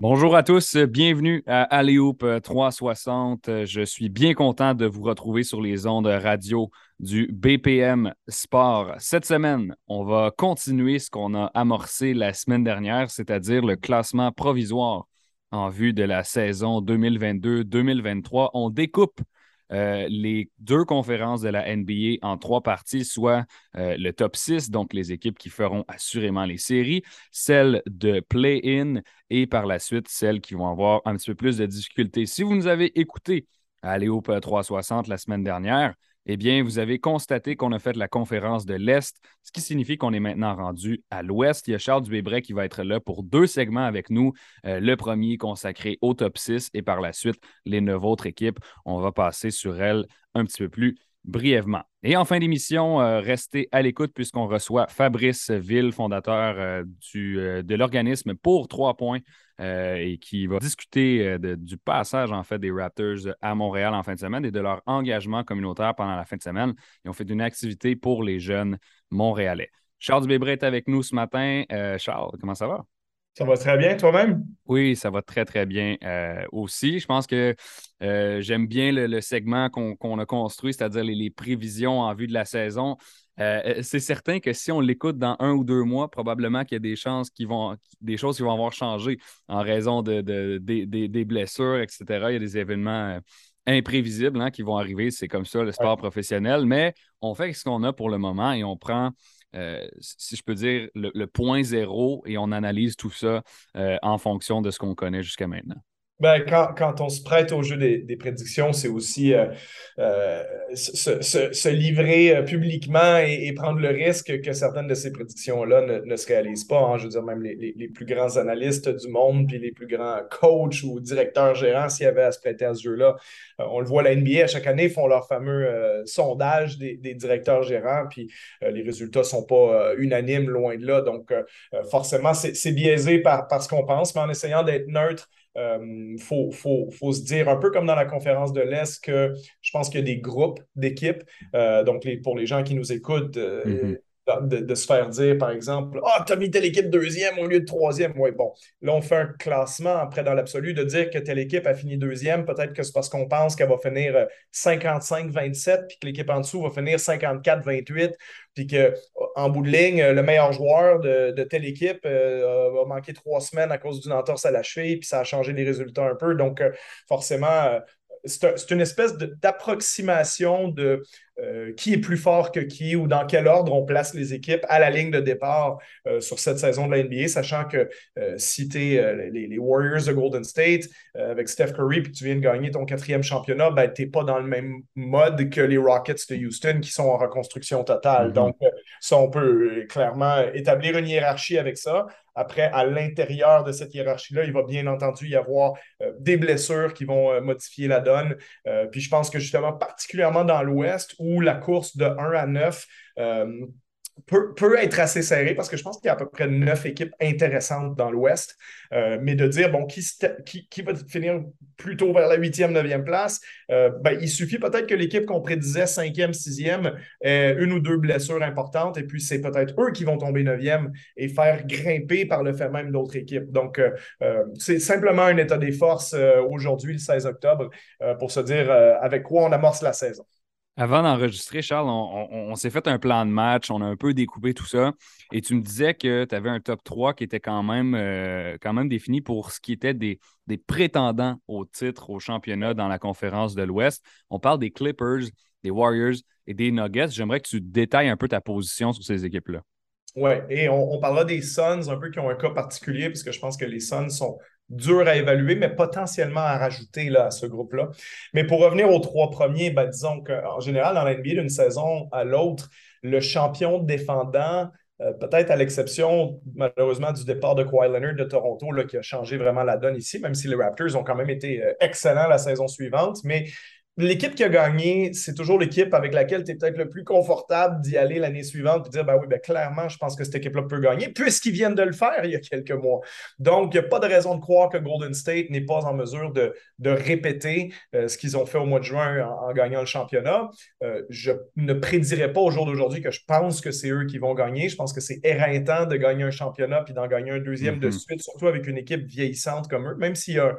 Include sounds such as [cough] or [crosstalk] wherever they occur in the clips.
Bonjour à tous, bienvenue à Aléoupe 360. Je suis bien content de vous retrouver sur les ondes radio du BPM Sport. Cette semaine, on va continuer ce qu'on a amorcé la semaine dernière, c'est-à-dire le classement provisoire en vue de la saison 2022-2023. On découpe euh, les deux conférences de la NBA en trois parties, soit euh, le top 6, donc les équipes qui feront assurément les séries, celle de play-in et par la suite celles qui vont avoir un petit peu plus de difficultés. Si vous nous avez écouté à Léo 360 la semaine dernière, eh bien, vous avez constaté qu'on a fait la conférence de l'Est, ce qui signifie qu'on est maintenant rendu à l'Ouest. Il y a Charles Dubébret qui va être là pour deux segments avec nous. Euh, le premier consacré au top 6 et par la suite, les neuf autres équipes. On va passer sur elles un petit peu plus brièvement. Et en fin d'émission, euh, restez à l'écoute puisqu'on reçoit Fabrice Ville, fondateur euh, du, de l'organisme pour trois points euh, et qui va discuter euh, du passage en fait des Raptors à Montréal en fin de semaine et de leur engagement communautaire pendant la fin de semaine. Ils ont fait une activité pour les jeunes montréalais. Charles Dubébret est avec nous ce matin. Euh, Charles, comment ça va? Ça va très bien, toi-même? Oui, ça va très, très bien aussi. Je pense que j'aime bien le, segment qu'on a construit, c'est-à-dire les, prévisions en vue de la saison. Euh, euh, c'est certain que si on l'écoute dans un ou deux mois, probablement qu'il y a des chances qui vont, des choses qui vont avoir changé en raison de, des blessures, etc. Il y a des événements euh, imprévisibles hein, qui vont arriver. C'est comme ça le sport professionnel. Mais on fait ce qu'on a pour le moment et on prend. si je peux dire, le, point zéro et on analyse tout ça en fonction de ce qu'on connaît jusqu'à maintenant. Ben, quand, quand, on se prête au jeu des, des prédictions, c'est aussi euh, euh, se, se, se, livrer euh, publiquement et, prendre le risque que certaines de ces prédictions-là ne, se réalisent pas. Hein. Je veux dire, même les, les, les, plus grands analystes du monde, puis les plus grands coachs ou directeurs gérants, s'il y avait à se prêter à ce jeu-là, on le voit, la NBA, à chaque année, font leur fameux sondage des, des, directeurs gérants, puis les résultats ne sont pas unanimes, loin de là. Donc, forcément, c'est biaisé par, par ce qu'on pense, mais en essayant d'être neutre, il euh, faut, faut, faut, se dire, un peu comme dans la conférence de l'Est, que je pense qu'il y a des groupes d'équipes. Euh, donc, les, pour les gens qui nous écoutent, euh, mm-hmm de, se faire dire, par exemple, Ah, oh, tu as mis telle équipe deuxième au lieu de troisième. Oui, bon. Là, on fait un classement après dans l'absolu de dire que telle équipe a fini deuxième. Peut-être que c'est parce qu'on pense qu'elle va finir 55-27, euh, puis que l'équipe en dessous va finir 54-28, puis qu'en bout de ligne, le meilleur joueur de, telle équipe euh, va manquer trois semaines à cause d'une entorse à la cheville, puis ça a changé les résultats un peu. Donc, euh, forcément, c'est une espèce d'approximation de, euh, qui est plus fort que qui ou dans quel ordre on place les équipes à la ligne de départ euh, sur cette saison de la NBA, sachant que euh, si tu es les, Warriors de Golden State avec Steph Curry puis tu viens de gagner ton quatrième championnat, ben, tu n'es pas dans le même mode que les Rockets de Houston qui sont en reconstruction totale. Mm-hmm. Donc, ça, on peut clairement établir une hiérarchie avec ça. Après, à l'intérieur de cette hiérarchie-là, il va bien entendu y avoir des blessures qui vont modifier la donne. puis je pense que justement, particulièrement dans l'Ouest, où la course de 1 à 9 euh, peut, être assez serrée parce que je pense qu'il y a à peu près neuf équipes intéressantes dans l'Ouest. Euh, mais de dire, bon, qui, va finir plutôt vers la huitième, neuvième place, euh, ben, il suffit peut-être que l'équipe qu'on prédisait cinquième, sixième ait une ou deux blessures importantes et puis c'est peut-être eux qui vont tomber neuvième et faire grimper par le fait même d'autres équipes. Donc, c'est simplement un état des forces aujourd'hui, le 16 octobre, pour se dire avec quoi on amorce la saison. Avant d'enregistrer, Charles, on, s'est fait un plan de match, on a un peu découpé tout ça. Et tu me disais que tu avais un top 3 qui était quand même, euh, quand même défini pour ce qui était des, prétendants au titre, au championnat dans la conférence de l'Ouest. On parle des Clippers, des Warriors et des Nuggets. J'aimerais que tu détailles un peu ta position sur ces équipes-là. Oui, et on, parlera des Suns un peu qui ont un cas particulier, parce que je pense que les Suns sont durs à évaluer, mais potentiellement à rajouter là, à ce groupe-là. Mais pour revenir aux trois premiers, ben, disons qu'en général, dans l'NBA, d'une saison à l'autre, le champion défendant, euh, peut-être à l'exception, malheureusement, du départ de Kawhi Leonard de Toronto, là, qui a changé vraiment la donne ici, même si les Raptors ont quand même été euh, excellents la saison suivante. Mais l'équipe qui a gagné, c'est toujours l'équipe avec laquelle tu es peut-être le plus confortable d'y aller l'année suivante et dire ben oui, ben clairement, je pense que cette équipe-là peut gagner, puisqu'ils viennent de le faire il y a quelques mois. Donc, il n'y a pas de raison de croire que Golden State n'est pas en mesure de, de répéter euh, ce qu'ils ont fait au mois de juin en, gagnant le championnat. Euh, je ne prédirais pas au jour d'aujourd'hui que je pense que c'est eux qui vont gagner. Je pense que c'est éreintant de gagner un championnat puis d'en gagner un deuxième de mm-hmm. suite, surtout avec une équipe vieillissante comme eux, même s'il y a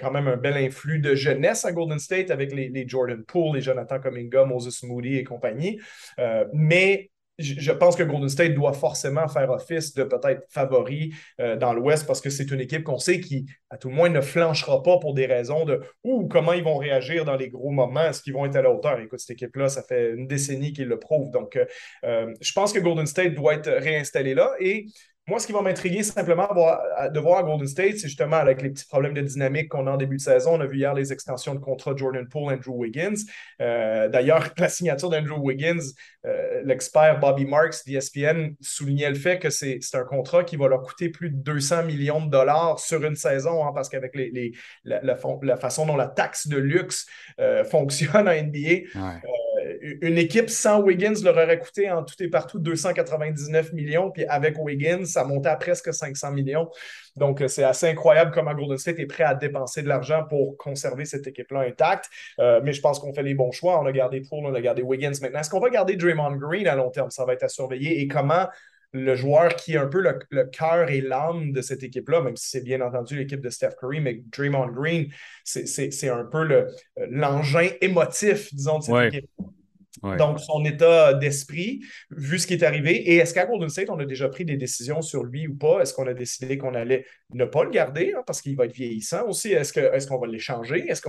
quand même un bel influx de jeunesse à Golden State avec les, Jordan Poole, les Jonathan Cominga, Moses Moody et compagnie. Euh, mais je pense que Golden State doit forcément faire office de peut-être favori euh, dans l'Ouest parce que c'est une équipe qu'on sait qui, à tout le moins, ne flanchera pas pour des raisons de ou comment ils vont réagir dans les gros moments, est-ce qu'ils vont être à la hauteur. Écoute, cette équipe-là, ça fait une décennie qu'ils le prouve. Donc, je pense que Golden State doit être réinstallé là et moi, ce qui va m'intriguer simplement de voir à Golden State, c'est justement avec les petits problèmes de dynamique qu'on a en début de saison. On a vu hier les extensions de contrat de Jordan Poole, Andrew Wiggins. Euh, d'ailleurs, [laughs] la signature d'Andrew Wiggins, euh, l'expert Bobby Marks d'ESPN soulignait le fait que c'est un contrat qui va leur coûter plus de 200 millions de dollars sur une saison, hein, parce qu'avec les, la, façon dont la taxe de luxe euh, [laughs] fonctionne en NBA, une équipe sans Wiggins leur aurait coûté en tout et partout 299 millions, puis avec Wiggins, ça montait à presque 500 millions. Donc, c'est assez incroyable comment Golden State est prêt à dépenser de l'argent pour conserver cette équipe-là intacte. Euh, mais je pense qu'on fait les bons choix. On a gardé Poole, on a gardé Wiggins. Maintenant, est-ce qu'on va garder Draymond Green à long terme? Ça va être à surveiller. Et comment le joueur qui est un peu le, cœur et l'âme de cette équipe-là, même si c'est bien entendu l'équipe de Steph Curry, mais Draymond Green, c'est un peu l'engin émotif, disons, de cette équipe. Donc, son état d'esprit, vu ce qui est arrivé. Et est-ce qu'à Golden State, on a déjà pris des décisions sur lui ou pas? Est-ce qu'on a décidé qu'on allait ne pas le garder hein, parce qu'il va être vieillissant aussi? Est-ce qu'on est va l'échanger? Est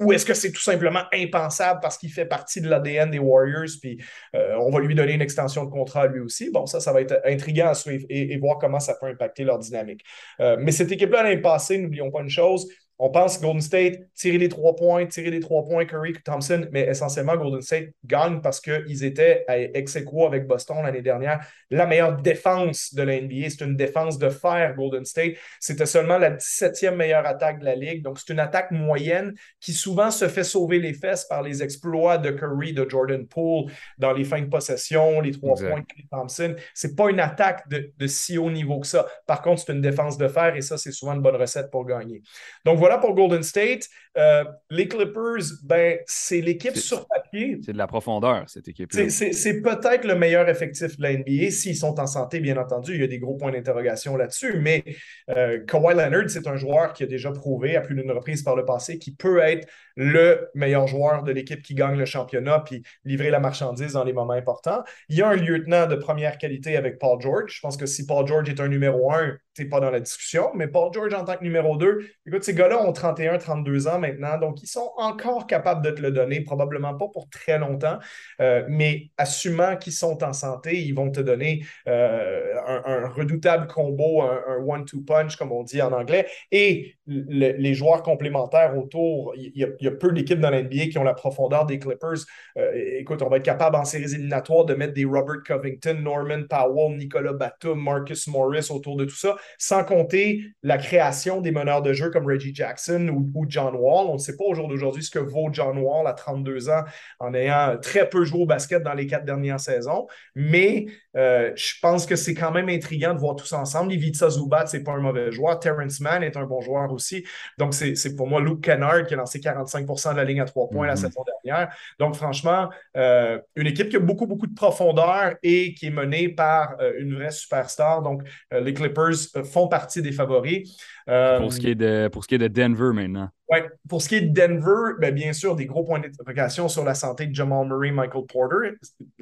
ou est-ce que c'est tout simplement impensable parce qu'il fait partie de l'ADN des Warriors puis euh, on va lui donner une extension de contrat lui aussi? Bon, ça, ça va être intriguant à suivre et, voir comment ça peut impacter leur dynamique. Euh, mais cette équipe-là, l'année passée, n'oublions pas une chose, on pense Golden State, tirer les trois points, tirer les trois points, Curry, Thompson, mais essentiellement, Golden State gagne parce qu'ils étaient à ex avec Boston l'année dernière. La meilleure défense de la NBA, c'est une défense de fer, Golden State. C'était seulement la 17e meilleure attaque de la Ligue. Donc, c'est une attaque moyenne qui souvent se fait sauver les fesses par les exploits de Curry, de Jordan Poole dans les fins de possession, les trois points de Thompson. C'est pas une attaque de, de si haut niveau que ça. Par contre, c'est une défense de fer et ça, c'est souvent une bonne recette pour gagner. Donc, voilà pour Golden State. Euh, les Clippers, ben, c'est l'équipe sur papier. C'est de la profondeur, cette équipe C'est peut-être le meilleur effectif de la NBA, s'ils sont en santé, bien entendu. Il y a des gros points d'interrogation là-dessus, mais euh, Kawhi Leonard, c'est un joueur qui a déjà prouvé à plus d'une reprise par le passé qu'il peut être le meilleur joueur de l'équipe qui gagne le championnat puis livrer la marchandise dans les moments importants. Il y a un lieutenant de première qualité avec Paul George. Je pense que si Paul George est un numéro un, pas dans la discussion, mais Paul George en tant que numéro deux, écoute, ces gars-là ont 31, 32 ans maintenant, donc ils sont encore capables de te le donner, probablement pas pour très longtemps, euh, mais assumant qu'ils sont en santé, ils vont te donner euh, un, redoutable combo, un, one-two punch, comme on dit en anglais, et les joueurs complémentaires autour, il y, a peu d'équipes dans l'NBA qui ont la profondeur des Clippers. Euh, écoute, on va être capable en séries éliminatoires de mettre des Robert Covington, Norman Powell, Nicolas Batum, Marcus Morris autour de tout ça, sans compter la création des meneurs de jeu comme Reggie Jackson ou, John Wall. On ne sait pas au jour d'aujourd'hui ce que vaut John Wall à 32 ans en ayant très peu joué au basket dans les quatre dernières saisons, mais euh, je pense que c'est quand même intriguant de voir tout ça ensemble. Ivica Zubat, c'est pas un mauvais joueur. Terrence Mann est un bon joueur aussi. Donc, c'est pour moi Luke Kennard qui a lancé 45% de la ligne à trois points la mm-hmm. saison dernière. Donc, franchement, euh, une équipe qui a beaucoup, beaucoup de profondeur et qui est menée par euh, une vraie superstar. Donc, les Clippers font partie des favoris. pour, ce qui est de, pour ce qui est de Denver maintenant. Oui, pour ce qui est de Denver, ben, bien sûr, des gros points d'interrogation sur la santé de Jamal Murray, Michael Porter.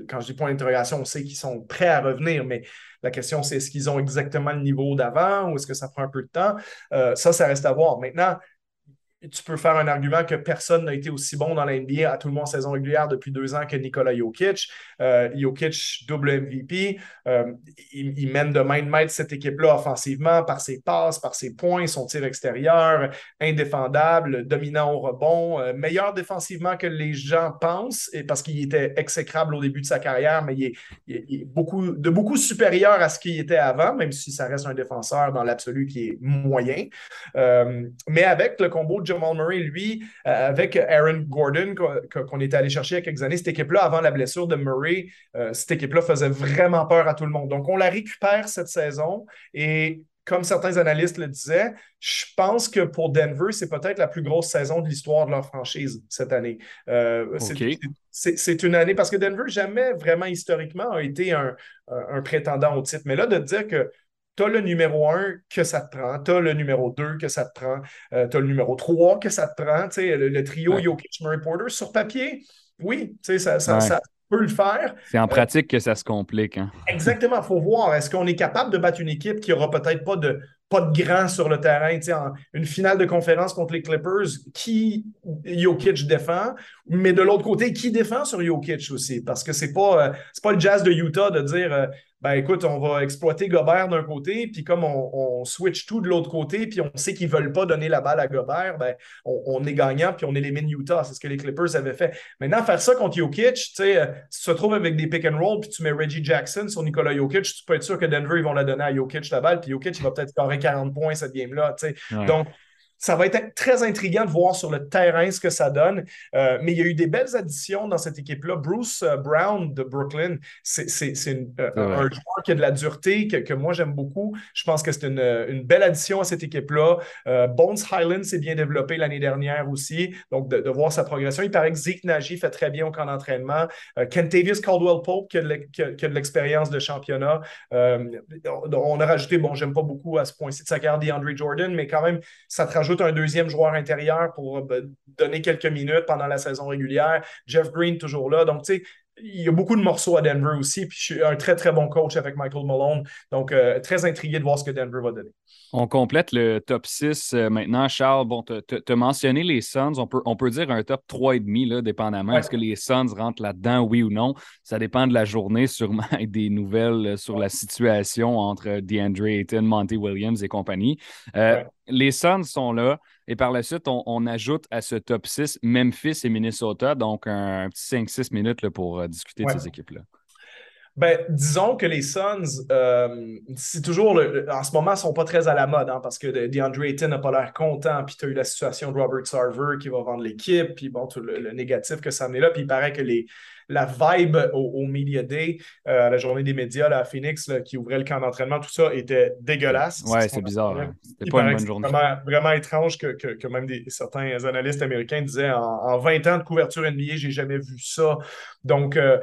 Quand je dis points d'interrogation, on sait qu'ils sont prêts à revenir, mais la question, c'est est-ce qu'ils ont exactement le niveau d'avant ou est-ce que ça prend un peu de temps? Euh, ça, ça reste à voir. Maintenant, tu peux faire un argument que personne n'a été aussi bon dans la NBA à tout le monde saison régulière depuis deux ans que Nikola Jokic. Euh, Jokic, double MVP. Euh, il, mène de main de maître cette équipe-là offensivement par ses passes, par ses points, son tir extérieur, indéfendable, dominant au rebond, euh, meilleur défensivement que les gens pensent, et parce qu'il était exécrable au début de sa carrière, mais il est, beaucoup, de beaucoup supérieur à ce qu'il était avant, même si ça reste un défenseur dans l'absolu qui est moyen. mais avec le combo de Jamal Murray, lui, euh, avec Aaron Gordon, qu'on était allé chercher il y a quelques années, cette équipe-là, avant la blessure de Murray, euh, cette équipe-là faisait vraiment peur à tout le monde. Donc, on la récupère cette saison et comme certains analystes le disaient, je pense que pour Denver, c'est peut-être la plus grosse saison de l'histoire de leur franchise cette année. Euh, c'est une année parce que Denver, jamais vraiment historiquement, a été un, un prétendant au titre. Mais là, de dire que tu as le numéro 1 que ça te prend, tu as le numéro 2 que ça te prend, euh, tu as le numéro 3 que ça te prend, le, le trio Jokic Murray Porter sur papier, oui, ça, ça, ça, peut le faire. C'est en pratique que ça se complique. Hein. Exactement, il faut voir. Est-ce qu'on est capable de battre une équipe qui n'aura peut-être pas de, pas de grand sur le terrain. En, une finale de conférence contre les Clippers, qui Jokic défend, mais de l'autre côté, qui défend sur Jokic aussi? Parce que c'est pas, euh, pas le jazz de Utah de dire euh, ben écoute, on va exploiter Gobert d'un côté, puis comme on, switch tout de l'autre côté, puis on sait qu'ils ne veulent pas donner la balle à Gobert, ben on, est gagnant, puis on élimine Utah. C'est ce que les Clippers avaient fait. Maintenant, faire ça contre Jokic, tu sais, euh, si tu te retrouves avec des pick and roll, puis tu mets Reggie Jackson sur Nicolas Jokic, tu peux être sûr que Denver, ils vont la donner à Jokic la balle, puis Jokic, il va peut-être scorer 40 points cette game-là. Tu sais. Donc, ça va être très intriguant de voir sur le terrain ce que ça donne. Euh, mais il y a eu des belles additions dans cette équipe-là. Bruce euh, Brown de Brooklyn, c'est euh, un joueur qui a de la dureté, que, moi j'aime beaucoup. Je pense que c'est une, belle addition à cette équipe-là. Bones Highland s'est bien développé l'année dernière aussi. Donc, de, voir sa progression. Il paraît que Zeke Nagy fait très bien au camp d'entraînement. Kentavious Caldwell-Pope qui a de l'expérience de championnat. on a rajouté, bon, j'aime pas beaucoup à ce point-ci de sa carrière DeAndre Jordan, mais quand même, ça te rajoute un deuxième joueur intérieur pour euh, donner quelques minutes pendant la saison régulière. Jeff Green, toujours là. Donc, tu sais, il y a beaucoup de morceaux à Denver aussi. Puis je suis un très, très bon coach avec Michael Malone. Donc, euh, très intrigué de voir ce que Denver va donner. On complète le top 6 euh, maintenant. Charles, bon, tu as mentionné les Suns. On peut, on peut dire un top 3,5, là, dépendamment. Est-ce que les Suns rentrent là-dedans, oui ou non? Ça dépend de la journée, sûrement, et [laughs] des nouvelles euh, sur la situation entre DeAndre Ayton, Monty Williams et compagnie. Euh, les Suns sont là. Et par la suite, on, ajoute à ce top 6 Memphis et Minnesota. Donc, un, petit 5-6 minutes pour discuter de ces équipes-là. Ben, disons que les Suns, euh, c'est toujours, en ce moment, ils ne sont pas très à la mode, hein, parce que DeAndre Ayton n'a pas l'air content, puis tu as eu la situation de Robert Sarver qui va vendre l'équipe, puis bon, tout le, négatif que ça met là, puis il paraît que les, la vibe au, Media Day, euh, à la journée des médias à Phoenix, qui ouvrait le camp d'entraînement, tout ça était dégueulasse. Ouais, c'est bizarre. Hein. C'était pas une bonne journée. Vraiment, vraiment étrange que, que, même des, certains analystes américains disaient en, 20 ans de couverture NBA, j'ai jamais vu ça. Donc, euh,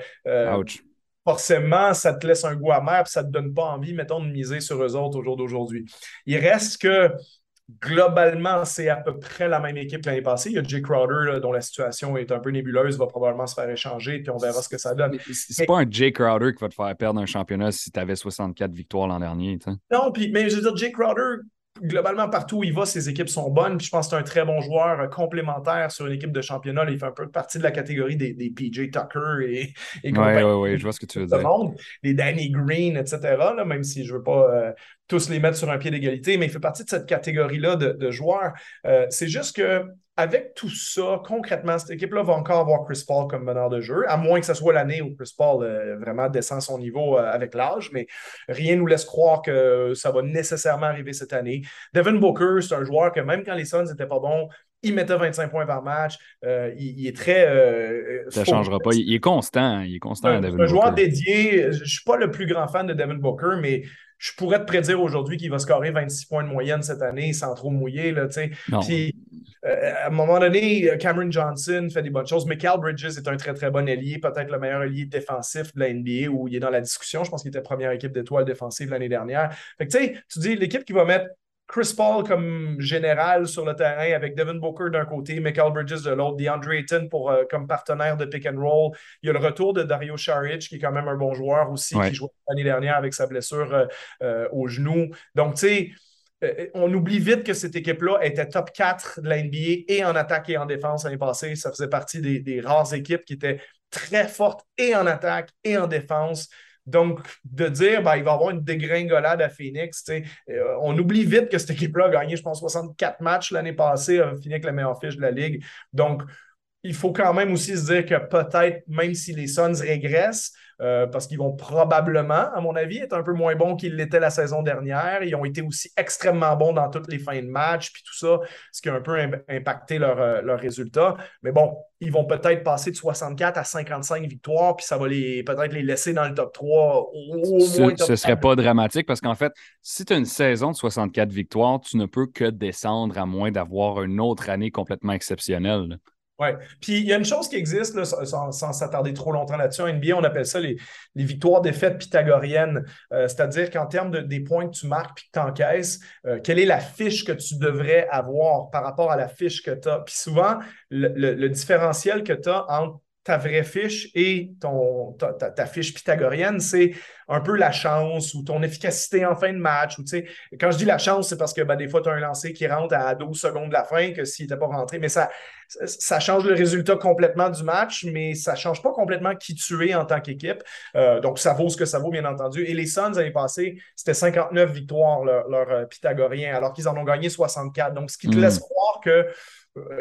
Ouch forcément, ça te laisse un goût amer, puis ça ne te donne pas envie, mettons, de miser sur eux autres au jour d'aujourd'hui. Il reste que globalement, c'est à peu près la même équipe l'année passée. Il y a Jay Crowder, dont la situation est un peu nébuleuse, va probablement se faire échanger, puis on verra ce que ça donne. C'est pas un Jay Crowder qui va te faire perdre un championnat si tu avais 64 victoires l'an dernier. Non, puis, mais je veux dire, Jay Crowder, globalement, partout où il va, ses équipes sont bonnes. Puis je pense que c'est un très bon joueur euh, complémentaire sur une équipe de championnat. il fait un peu partie de la catégorie des, PJ Tucker et, et Oui, oui, oui, je vois ce que tu veux dire. Monde, les Danny Green, etc., même si je ne veux pas euh, tous les mettre sur un pied d'égalité, mais il fait partie de cette catégorie-là de, joueurs. Euh, c'est juste que avec tout ça, concrètement, cette équipe-là va encore avoir Chris Paul comme meneur de jeu, à moins que ce soit l'année où Chris Paul euh, vraiment descend son niveau euh, avec l'âge, mais rien ne nous laisse croire que ça va nécessairement arriver cette année. Devin Booker, c'est un joueur que même quand les Suns n'étaient pas bons, il mettait 25 points par match. Euh, il, est très. ça ne changera pas. Il, est constant. Il est constant, un, Un joueur dédié. Je ne suis pas le plus grand fan de Devin Booker, mais je pourrais te prédire aujourd'hui qu'il va scorer 26 points de moyenne cette année sans trop mouiller. Là, Puis, euh, à un moment donné, Cameron Johnson fait des bonnes choses, Cal Bridges est un très, très bon allié, peut-être le meilleur allié défensif de la NBA où il est dans la discussion. Je pense qu'il était première équipe d'étoiles défensive l'année dernière. Fait que, tu dis l'équipe qui va mettre Chris Paul comme général sur le terrain avec Devin Booker d'un côté, Michael Bridges de l'autre, DeAndre Ayton pour, euh, comme partenaire de pick and roll. Il y a le retour de Dario Saric, qui est quand même un bon joueur aussi, qui jouait l'année dernière avec sa blessure euh, euh, au genou. Donc, tu sais, on oublie vite que cette équipe-là était top 4 de la NBA et en attaque et en défense l'année passée. Ça faisait partie des, des rares équipes qui étaient très fortes et en attaque et en défense. Donc, de dire, ben, il va y avoir une dégringolade à Phoenix, euh, on oublie vite que cette équipe-là a gagné, je pense, 64 matchs l'année passée, a fini avec la meilleure fiche de la Ligue. Donc, il faut quand même aussi se dire que peut-être, même si les Suns régressent, euh, parce qu'ils vont probablement, à mon avis, être un peu moins bons qu'ils l'étaient la saison dernière. Ils ont été aussi extrêmement bons dans toutes les fins de match, puis tout ça, ce qui a un peu impacté leurs euh, résultats. Mais bon, ils vont peut-être passer de 64 à 55 victoires, puis ça va les peut-être les laisser dans le top 3 au, ce, Ce serait pas dramatique parce qu'en fait, si tu as une saison de 64 victoires, tu ne peux que descendre à moins d'avoir une autre année complètement exceptionnelle. Oui. Puis il y a une chose qui existe, sans, s'attarder trop longtemps là-dessus, en NBA, on appelle ça les, victoires-défaites pythagoriennes. Euh, c'est-à-dire qu'en termes de, des points que tu marques puis que tu encaisses, euh, quelle est la fiche que tu devrais avoir par rapport à la fiche que tu as? Puis souvent, le différentiel que tu as entre ta vraie fiche et ton, ta, fiche pythagorienne, c'est un peu la chance ou ton efficacité en fin de match. Ou, quand je dis la chance, c'est parce que ben, des fois, tu as un lancé qui rentre à 12 secondes de la fin que s'il n'était pas rentré. Mais ça, ça change le résultat complètement du match, mais ça ne change pas complètement qui tu es en tant qu'équipe. Euh, donc, ça vaut ce que ça vaut, bien entendu. Et les Suns, l'année passée, c'était 59 victoires, leur, leur euh, pythagorien, alors qu'ils en ont gagné 64. Donc, ce qui te hmm. laisse croire que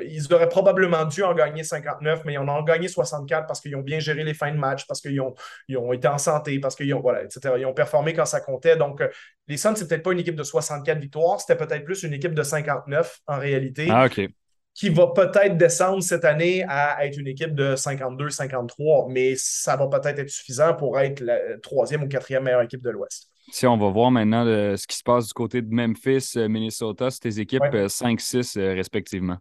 ils auraient probablement dû en gagner 59, mais ils en ont gagné 64 parce qu'ils ont bien géré les fins de match, parce qu'ils ont, ont été en santé, parce qu'ils ont, voilà, etc. Ils ont performé quand ça comptait. Donc, euh, les Suns, c'est peut-être pas une équipe de 64 victoires, c'était peut-être plus une équipe de 59 en réalité. Ah, OK qui va peut-être descendre cette année à être une équipe de 52-53, mais ça va peut-être être suffisant pour être la troisième ou quatrième meilleure équipe de l'Ouest. Si on va voir maintenant ce qui se passe du côté de Memphis, euh, Minnesota, c'est tes équipes 5-6 respectivement.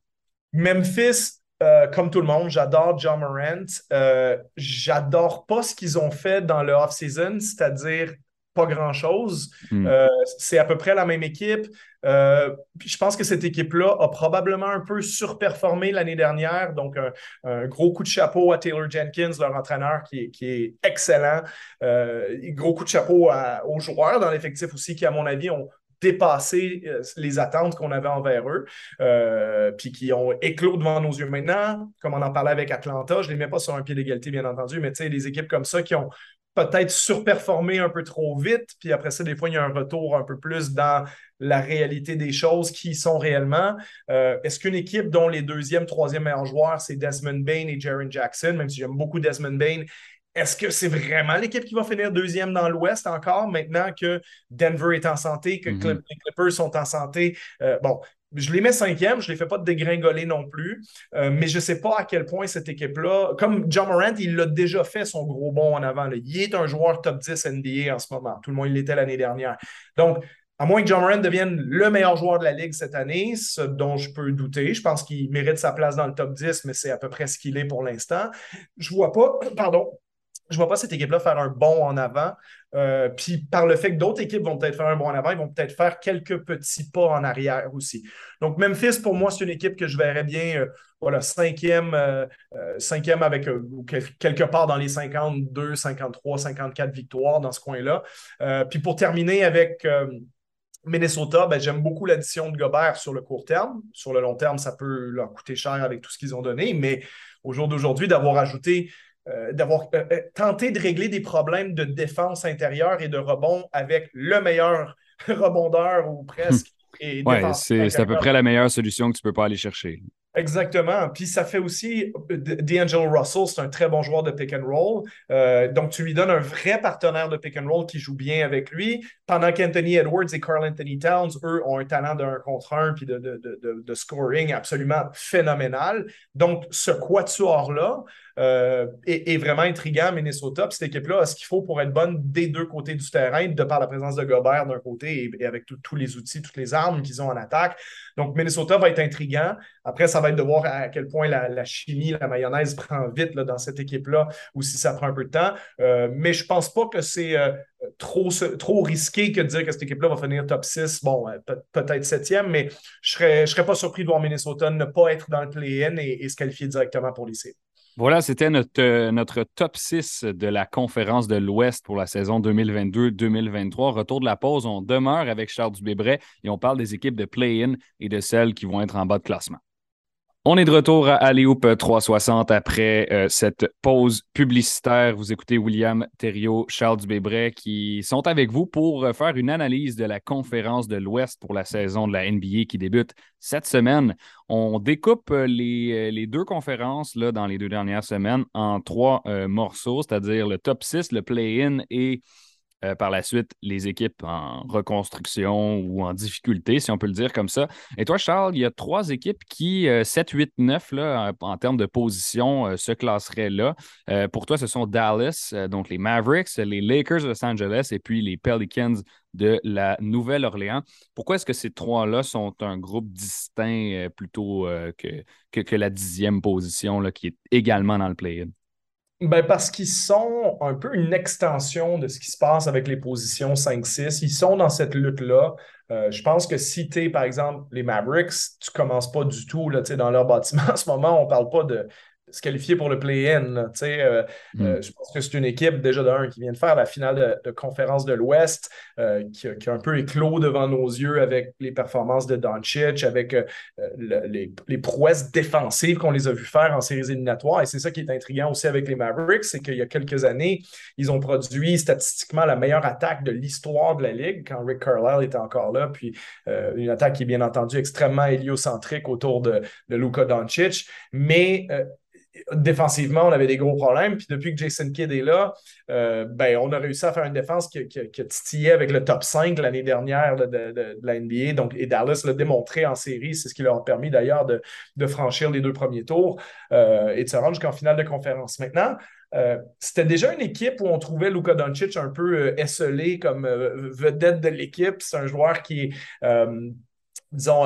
Memphis, euh, comme tout le monde, j'adore John Morant. Euh, j'adore pas ce qu'ils ont fait dans le off-season, c'est-à-dire pas grand-chose. Hmm. Euh, c'est à peu près la même équipe. je pense que cette équipe-là a probablement un peu surperformé l'année dernière. Donc, un, gros coup de chapeau à Taylor Jenkins, leur entraîneur, qui est, excellent. gros coup de chapeau aux joueurs dans l'effectif aussi, qui, à mon avis, ont dépassé euh, les attentes qu'on avait envers eux, euh, puis qui ont éclos devant nos yeux maintenant, comme on en parlait avec Atlanta. Je ne les mets pas sur un pied d'égalité, bien entendu, mais tu sais, des équipes comme ça qui ont peut-être surperformé un peu trop vite, puis après ça, des fois, il y a un retour un peu plus dans la réalité des choses qui sont réellement. Euh, est-ce qu'une équipe dont les deuxième, troisième meilleurs joueurs, c'est Desmond Bain et Jaron Jackson, même si j'aime beaucoup Desmond Bain, est-ce que c'est vraiment l'équipe qui va finir deuxième dans l'Ouest encore maintenant que Denver est en santé, que mm-hmm. les Clippers sont en santé? Euh, bon, je les mets cinquième, je ne les fais pas dégringoler non plus, euh, mais je ne sais pas à quel point cette équipe-là, comme John Morant, il l'a déjà fait son gros bond en avant. Il est un joueur top 10 NBA en ce moment. Tout le monde l'était l'année dernière. Donc, à moins que John Morant devienne le meilleur joueur de la Ligue cette année, ce dont je peux douter. Je pense qu'il mérite sa place dans le top 10, mais c'est à peu près ce qu'il est pour l'instant. Je ne vois pas, [coughs] pardon, je ne vois pas cette équipe-là faire un bond en avant. Euh, puis par le fait que d'autres équipes vont peut-être faire un bond en avant, ils vont peut-être faire quelques petits pas en arrière aussi. Donc Memphis, pour moi, c'est une équipe que je verrais bien, euh, voilà, cinquième, euh, cinquième avec quelque part dans les 52, 53, 54 victoires dans ce coin-là. puis pour terminer avec Minnesota, ben, j'aime beaucoup l'addition de Gobert sur le court terme. Sur le long terme, ça peut leur coûter cher avec tout ce qu'ils ont donné, mais au jour d'aujourd'hui, d'avoir ajouté euh, d'avoir euh, euh, tenté de régler des problèmes de défense intérieure et de rebond avec le meilleur [laughs] rebondeur ou presque. Oui, c'est à peu près la meilleure solution que tu ne peux pas aller chercher. Exactement. Puis ça fait aussi, D'Angelo Russell, c'est un très bon joueur de pick and roll. donc tu lui donnes un vrai partenaire de pick and roll qui joue bien avec lui, pendant qu'Anthony Edwards et Carl Anthony Towns, eux, ont un talent d'un contre un puis de, de, scoring absolument phénoménal. Donc ce quatuor-là, euh, est, vraiment intriguant Minnesota. Puis cette équipe-là a ce qu'il faut pour être bonne des deux côtés du terrain, de par la présence de Gobert d'un côté et, avec tous les outils, toutes les armes qu'ils ont en attaque. Donc Minnesota va être intriguant. Après, ça va être de voir à quel point la, chimie, la mayonnaise prend vite dans cette équipe-là ou si ça prend un peu de temps. Euh, mais je ne pense pas que c'est euh, trop, risqué que de dire que cette équipe-là va finir top 6. Bon, peut-être septième, mais je ne serais, serais, pas surpris de voir Minnesota ne pas être dans le play-in et, et se qualifier directement pour les séries. Voilà, c'était notre, euh, notre top 6 de la conférence de l'Ouest pour la saison 2022-2023. Retour de la pause, on demeure avec Charles Dubébret et on parle des équipes de play-in et de celles qui vont être en bas de classement. On est de retour à Aléoupe 360 après euh, cette pause publicitaire. Vous écoutez William Thériault, Charles Dubébret qui sont avec vous pour euh, faire une analyse de la conférence de l'Ouest pour la saison de la NBA qui débute cette semaine. On découpe euh, les, deux conférences dans les deux dernières semaines en trois morceaux, c'est-à-dire le top 6, le play-in et euh, par la suite les équipes en reconstruction ou en difficulté, si on peut le dire comme ça. Et toi, Charles, il y a trois équipes qui, 7, 8, 9, là, en, termes de position, euh, se classeraient là. Euh, pour toi, ce sont Dallas, donc les Mavericks, les Lakers de Los Angeles et puis les Pelicans de la Nouvelle-Orléans. Pourquoi est-ce que ces trois-là sont un groupe distinct plutôt que, la dixième position là, qui est également dans le play-in? Ben parce qu'ils sont un peu une extension de ce qui se passe avec les positions 5-6. Ils sont dans cette lutte-là. Euh, je pense que si tu es, par exemple, les Mavericks, tu commences pas du tout là, dans leur bâtiment. [laughs] En ce moment, on ne parle pas de, se qualifier pour le play-in. Euh, mm. euh, je pense que c'est une équipe déjà d'un qui vient de faire la finale de, conférence de l'Ouest, euh, qui, a un peu éclos devant nos yeux avec les performances de Doncic, avec les, prouesses défensives qu'on les a vues faire en séries éliminatoires. Et c'est ça qui est intriguant aussi avec les Mavericks, c'est qu'il y a quelques années, ils ont produit statistiquement la meilleure attaque de l'histoire de la Ligue quand Rick Carlisle était encore là. Puis une attaque qui est bien entendu extrêmement héliocentrique autour de, de Luka Doncic. Mais défensivement, on avait des gros problèmes. Puis depuis que Jason Kidd est là, euh, ben, on a réussi à faire une défense qui, qui, titillait avec le top 5 l'année dernière de, la NBA. Donc, et Dallas l'a démontré en série. C'est ce qui leur a permis d'ailleurs de, franchir les deux premiers tours euh, et de se rendre jusqu'en finale de conférence. Maintenant, euh, c'était déjà une équipe où on trouvait Luka Doncic un peu esselé comme vedette de l'équipe. C'est un joueur qui est disons,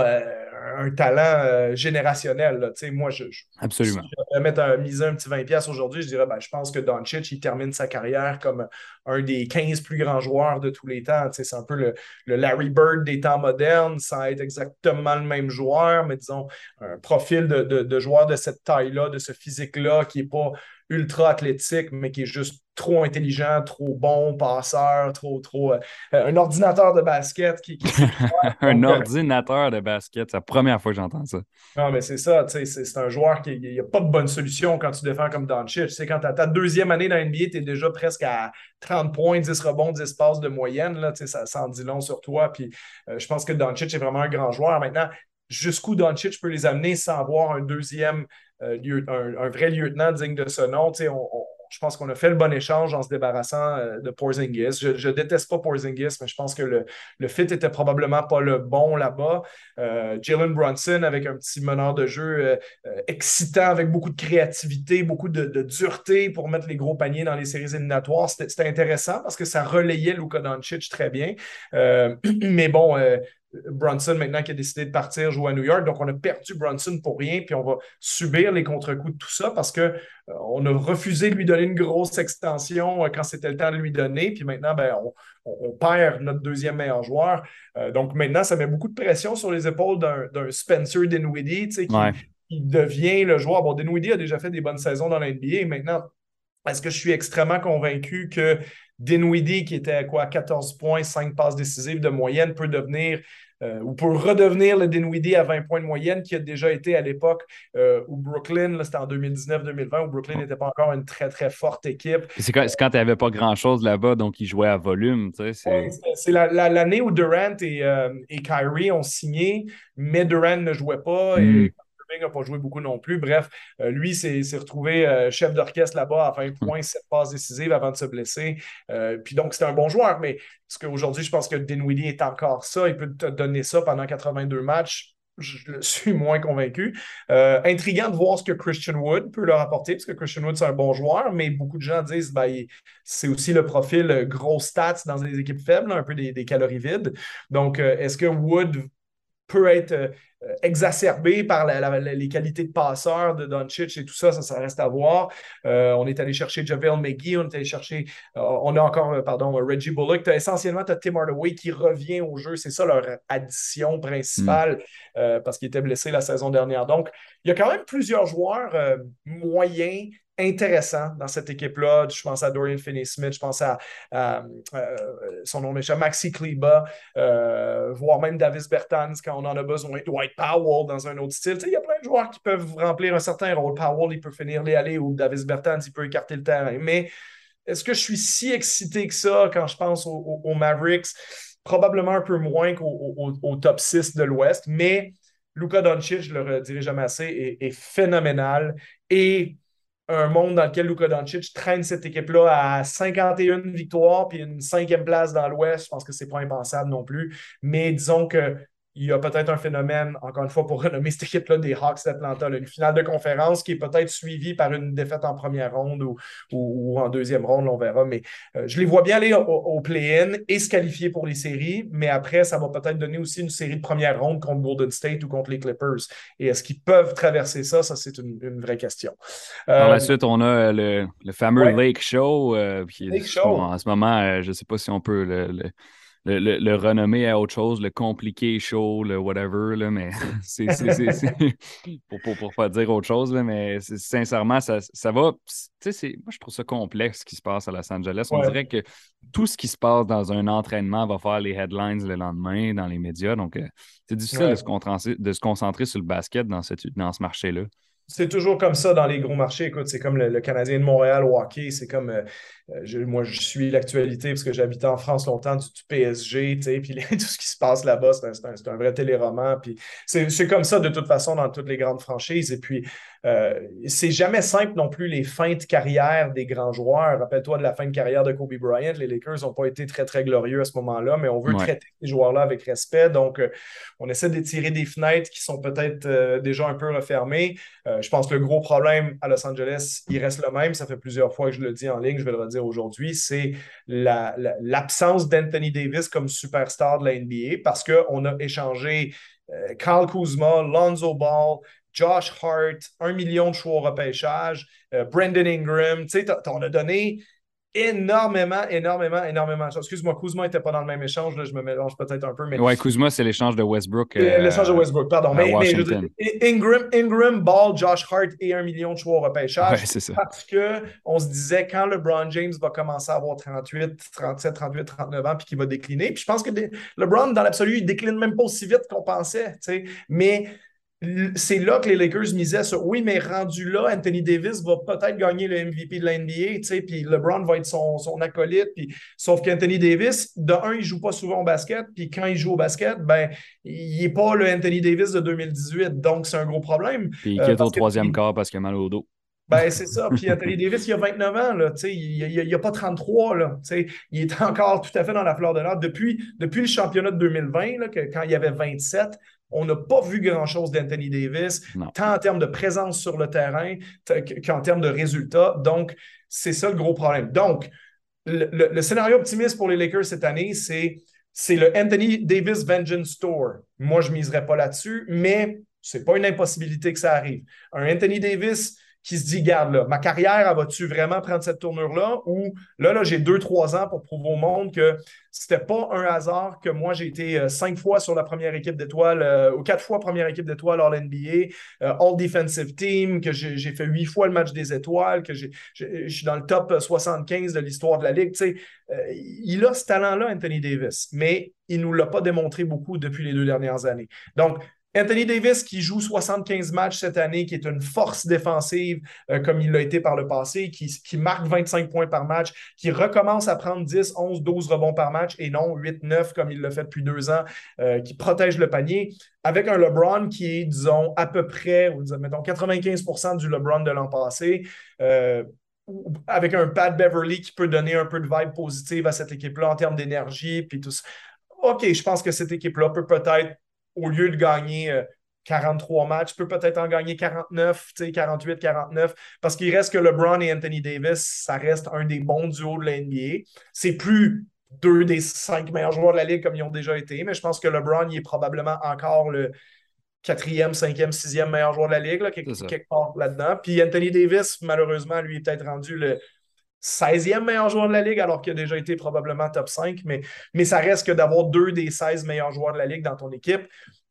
un talent euh, générationnel. Là. Moi, je, je, Absolument. Si je mettre un, miser un petit 20$ aujourd'hui, je dirais ben, je pense que Doncic, il termine sa carrière comme un des 15 plus grands joueurs de tous les temps. C'est un peu le, Larry Bird des temps modernes, sans être exactement le même joueur, mais disons, un profil de, de, de joueur de cette taille-là, de ce physique-là, qui n'est pas ultra athlétique, mais qui est juste trop intelligent, trop bon passeur, trop, trop. Euh, un ordinateur de basket qui. [laughs] un euh, ordinateur de basket, c'est la première fois que j'entends ça. Non, mais c'est ça, tu sais, c'est un joueur qui. Il n'y a pas de bonne solution quand tu défends comme Doncic. Tu sais, quand tu as ta deuxième année dans NBA, tu es déjà presque à 30 points, 10 rebonds, 10 passes de moyenne. Là, tu sais, ça, ça en dit long sur toi. Puis euh, je pense que Doncic est vraiment un grand joueur. Maintenant, jusqu'où Doncic peut les amener sans avoir un deuxième, euh, un, vrai lieutenant digne de ce nom. je pense qu'on a fait le bon échange en se débarrassant euh, de Porzingis. Je, ne déteste pas Porzingis, mais je pense que le, le fit était probablement pas le bon là-bas. Euh, Jalen Brunson avec un petit meneur de jeu excitant, avec beaucoup de créativité, beaucoup de, dureté pour mettre les gros paniers dans les séries éliminatoires. C'était intéressant parce que ça relayait Luka Doncic très bien. [clears throat] mais bon, Brunson maintenant qui a décidé de partir jouer à New York. Donc, on a perdu Brunson pour rien, puis on va subir les contre-coups de tout ça parce qu'on euh, a refusé de lui donner une grosse extension euh, quand c'était le temps de lui donner. Puis maintenant, ben, on, perd notre deuxième meilleur joueur. Euh, donc maintenant, ça met beaucoup de pression sur les épaules d'un Spencer Dinwiddie, qui, qui, devient le joueur. Bon, Dinwiddie a déjà fait des bonnes saisons dans la NBA. Maintenant, est-ce que je suis extrêmement convaincu que Dinwiddie, qui était à quoi 14 points, 5 passes décisives de moyenne, peut devenir euh, ou peut redevenir le Dinwiddie à 20 points de moyenne qui a déjà été à l'époque euh, où Brooklyn, c'était en 2019-2020, où Brooklyn n'était pas encore une très très forte équipe. C'est quand, quand tu n'avais pas grand-chose là-bas, donc ils jouaient à volume. c'est l'année où Durant et, euh, et, Kyrie ont signé, mais Durant ne jouait pas. Et hmm n'a pas joué beaucoup non plus. Bref, euh, lui s'est retrouvé euh, chef d'orchestre là-bas à 20 points, 7 passes décisives avant de se blesser. Euh, puis donc, c'était un bon joueur, mais parce qu'aujourd'hui, je pense que Dinwiddie est encore ça. Il peut te donner ça pendant 82 matchs je [laughs] suis moins convaincu. Intriguant de voir ce que Christian Wood peut leur apporter, parce que Christian Wood, c'est un bon joueur, mais beaucoup de gens disent ben, c'est aussi le profil gros stats dans des équipes faibles, un peu des, calories vides. Donc, est-ce que Wood peut être euh, exacerbé par les qualités de passeur de Doncic et tout ça, ça, reste à voir. Euh, on est allé chercher Javel McGee, on est allé chercher, euh, on a encore, pardon, Reggie Bullock. As, essentiellement, tu as Tim Hardaway qui revient au jeu. C'est ça leur addition principale mm. parce qu'il était blessé la saison dernière. Donc, il y a quand même plusieurs joueurs moyens intéressants dans cette équipe-là. Je pense à Dorian Finney-Smith, je pense à, son nom m'échappe, Maxi Kleba, voire même Davis Bertans quand on en a besoin, Dwight Powell dans un autre style. Il y a plein de joueurs qui peuvent remplir un certain rôle. Powell, il peut finir les allées ou Davis Bertans, il peut écarter le terrain. Mais est-ce que je suis si excité que ça quand je pense aux, Mavericks? Probablement un peu moins qu'au top 6 de l'Ouest, mais Luka Doncic, je le redirai jamais assez, est, phénoménal. Et un monde dans lequel Luka Doncic traîne cette équipe-là à 51 victoires puis une cinquième place dans l'Ouest, je pense que c'est pas impensable non plus. Mais disons que il y a peut-être un phénomène, encore une fois, pour [laughs] renommer cette équipe-là des Hawks d'Atlanta, une finale de conférence qui est peut-être suivie par une défaite en première ronde ou, en deuxième ronde, on verra. Mais euh, je les vois bien aller au, play-in et se qualifier pour les séries, mais après, ça va peut-être donner aussi une série de première ronde contre Golden State ou contre les Clippers. Et est-ce qu'ils peuvent traverser ça? Ça, c'est une, vraie question. Par la euh, suite, on a le, fameux Lake Show, euh, qui en ce moment, je ne sais pas si on peut le le, le, renommer à autre chose, le compliqué show, le whatever, là, mais [laughs] c'est [laughs] pour, pour, pour, pas dire autre chose, là, mais sincèrement, ça, ça va. Moi, je trouve ça complexe ce qui se passe à Los Angeles. On dirait que tout ce qui se passe dans un entraînement va faire les headlines le lendemain dans les médias. Donc, euh, c'est difficile de, se concentrer, de se concentrer sur le basket dans, cette, dans ce marché-là c'est toujours comme ça dans les gros marchés. Écoute, c'est comme le, Canadien de Montréal au hockey. C'est comme. Euh, moi, je suis l'actualité parce que j'habitais en France longtemps du, PSG, tu sais, puis [laughs] tout ce qui se passe là-bas, c'est un, vrai téléroman. Puis c'est comme ça de toute façon dans toutes les grandes franchises. Et puis, euh, c'est jamais simple non plus les fins de carrière des grands joueurs. Rappelle-toi de la fin de carrière de Kobe Bryant. Les Lakers n'ont pas été très, très glorieux à ce moment-là, mais on veut traiter ces joueurs-là avec respect. Donc, euh, on essaie d'étirer des fenêtres qui sont peut-être euh, déjà un peu refermées. je pense que le gros problème à Los Angeles, il reste le même. Ça fait plusieurs fois que je le dis en ligne, je vais le redire aujourd'hui. C'est l'absence d'Anthony Davis comme superstar de la NBA parce qu'on a échangé Kyle Kuzma, Lonzo Ball, Josh Hart, un million de choix au repêchage, euh, Brandon Ingram. Tu sais, on a donné énormément, énormément, énormément de choses. Excuse-moi, Kuzma n'était pas dans le même échange, là, je me mélange peut-être un peu. Mais... Ouais, Kuzma, c'est l'échange de Westbrook. Euh, l'échange de Westbrook, pardon. Mais, Ingram, Ingram, Ball, Josh Hart et un million de choix au repêchage. Ouais, c'est ça. Parce qu'on se disait, quand LeBron James va commencer à avoir 38, 37, 38, 39 ans, puis qu'il va décliner, puis je pense que LeBron, dans l'absolu, il décline même pas aussi vite qu'on pensait. Mais c'est là que les Lakers misaient sur oui, mais rendu là, Anthony Davis va peut-être gagner le MVP de la NBA, puis LeBron va être son, acolyte. Puis, sauf qu'Anthony Davis, de un, il ne joue pas souvent au basket, puis quand il joue au basket, ben, il n'est pas le Anthony Davis de 2018. Donc, c'est un gros problème. Puis il quitte au troisième quart parce qu'il a mal au dos. Ben, c'est ça. Puis Anthony Davis, il a 29 ans, là, il n'a a pas 33. Là, il est encore tout à fait dans la fleur de l'art. Depuis, depuis le championnat de 2020, là, que, quand il y avait 27, on n'a pas vu grand-chose d'Anthony Davis, tant en termes de présence sur le terrain qu'en termes de résultats. Donc, c'est ça le gros problème. Donc, le, scénario optimiste pour les Lakers cette année, c'est, c'est le Anthony Davis Vengeance Tour. Moi, je ne miserais pas là-dessus, mais ce n'est pas une impossibilité que ça arrive. Un Anthony Davis qui se dit, garde là, ma carrière, elle va-tu vraiment prendre cette tournure-là? Ou là, là j'ai deux, trois ans pour prouver au monde que c'était pas un hasard que moi, j'ai été euh, cinq fois sur la première équipe d'étoiles, euh, ou quatre fois première équipe d'étoiles All NBA, euh, All Defensive Team, que j'ai fait huit fois le match des étoiles, que je suis dans le top 75 de l'histoire de la Ligue. Tu sais, il a ce talent-là, Anthony Davis, mais il ne nous l'a pas démontré beaucoup depuis les deux dernières années. Donc, Anthony Davis qui joue 75 matchs cette année, qui est une force défensive euh, comme il l'a été par le passé, qui, marque 25 points par match, qui recommence à prendre 10, 11, 12 rebonds par match et non 8, 9 comme il l'a fait depuis deux ans, euh, qui protège le panier, avec un LeBron qui est, disons, à peu près, mettons 95% du LeBron de l'an passé. Euh, avec un Pat Beverly qui peut donner un peu de vibe positive à cette équipe-là en termes d'énergie, puis tout ça. OK, je pense que cette équipe-là peut peut-être au lieu de gagner 43 euh, matchs, peut peut-être en gagner 49, 48, 49, parce qu'il reste que LeBron et Anthony Davis, ça reste un des bons duos de la NBA. C'est plus deux des cinq meilleurs joueurs de la Ligue comme ils ont déjà été, mais je pense que LeBron, il est probablement encore le quatrième, cinquième, sixième meilleur joueur de la Ligue, là, quelque, part là-dedans. Puis Anthony Davis, malheureusement, lui est peut-être rendu le 16e meilleur joueur de la Ligue, alors qu'il a déjà été probablement top 5, mais, mais ça reste que d'avoir deux des 16 meilleurs joueurs de la Ligue dans ton équipe,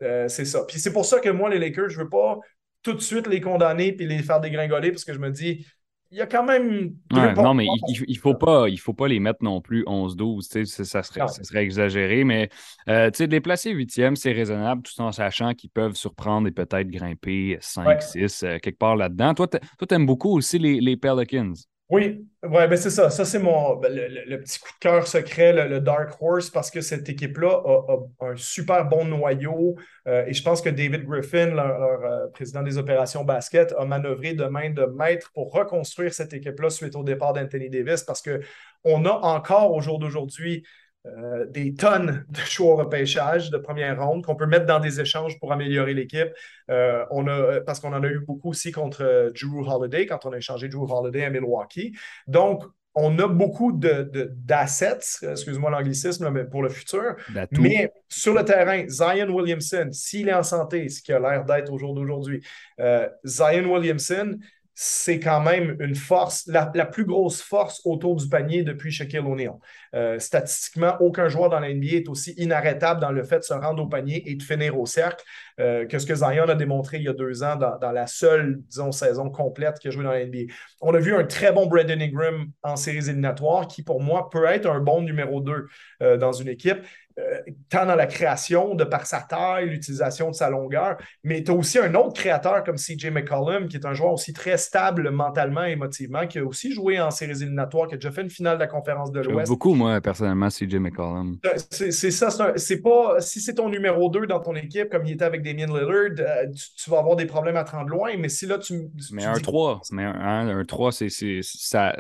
euh, c'est ça. Puis c'est pour ça que moi, les Lakers, je ne veux pas tout de suite les condamner puis les faire dégringoler parce que je me dis, il y a quand même. non, mais il ne faut, pas, faut pas les mettre non plus 11-12. Ça serait, ça serait exagéré. Mais euh, de les placer huitième, c'est raisonnable tout en sachant qu'ils peuvent surprendre et peut-être grimper 5-6 euh, quelque part là-dedans. Toi, tu aimes beaucoup aussi les, les Pelicans. Oui, ouais, ben c'est ça. Ça, c'est mon ben, le, petit coup de cœur secret, le, Dark Horse, parce que cette équipe-là a, un super bon noyau. Euh, et je pense que David Griffin, leur, euh, président des opérations basket, a manœuvré de main de maître pour reconstruire cette équipe-là suite au départ d'Anthony Davis, parce qu'on a encore au jour d'aujourd'hui euh, des tonnes de [laughs] choix au repêchage de première ronde qu'on peut mettre dans des échanges pour améliorer l'équipe. Euh, on a, parce qu'on en a eu beaucoup aussi contre Drew Holiday quand on a échangé Drew Holiday à Milwaukee. Donc, on a beaucoup d'assets, de, excuse-moi l'anglicisme, mais pour le futur. Mais sur le terrain, Zion Williamson, s'il est en santé, ce qui a l'air d'être au jour d'aujourd'hui, euh, Zion Williamson, c'est quand même une force, la, plus grosse force autour du panier depuis Shaquille O'Neal. Euh, statistiquement, aucun joueur dans la NBA est aussi inarrêtable dans le fait de se rendre au panier et de finir au cercle euh, que ce que Zion a démontré il y a deux ans dans, la seule, saison complète qu'il a joué dans la NBA. On a vu un très bon Brandon Ingram en séries éliminatoires qui, pour moi, peut être un bon numéro 2 euh, dans une équipe. Euh, tant dans la création, de par sa taille, l'utilisation de sa longueur, mais tu as aussi un autre créateur comme CJ McCollum, qui est un joueur aussi très stable mentalement et émotivement, qui a aussi joué en séries éliminatoires, qui a déjà fait une finale de la conférence de l'Ouest. Beaucoup, moi, personnellement, CJ McCollum. Euh, c'est ça, c'est pas. Si c'est ton numéro 2 dans ton équipe, comme il était avec Damien Lillard, euh, tu, vas avoir des problèmes à te rendre loin, mais si là, tu. mais un 3, mais un, un 3, c'est ça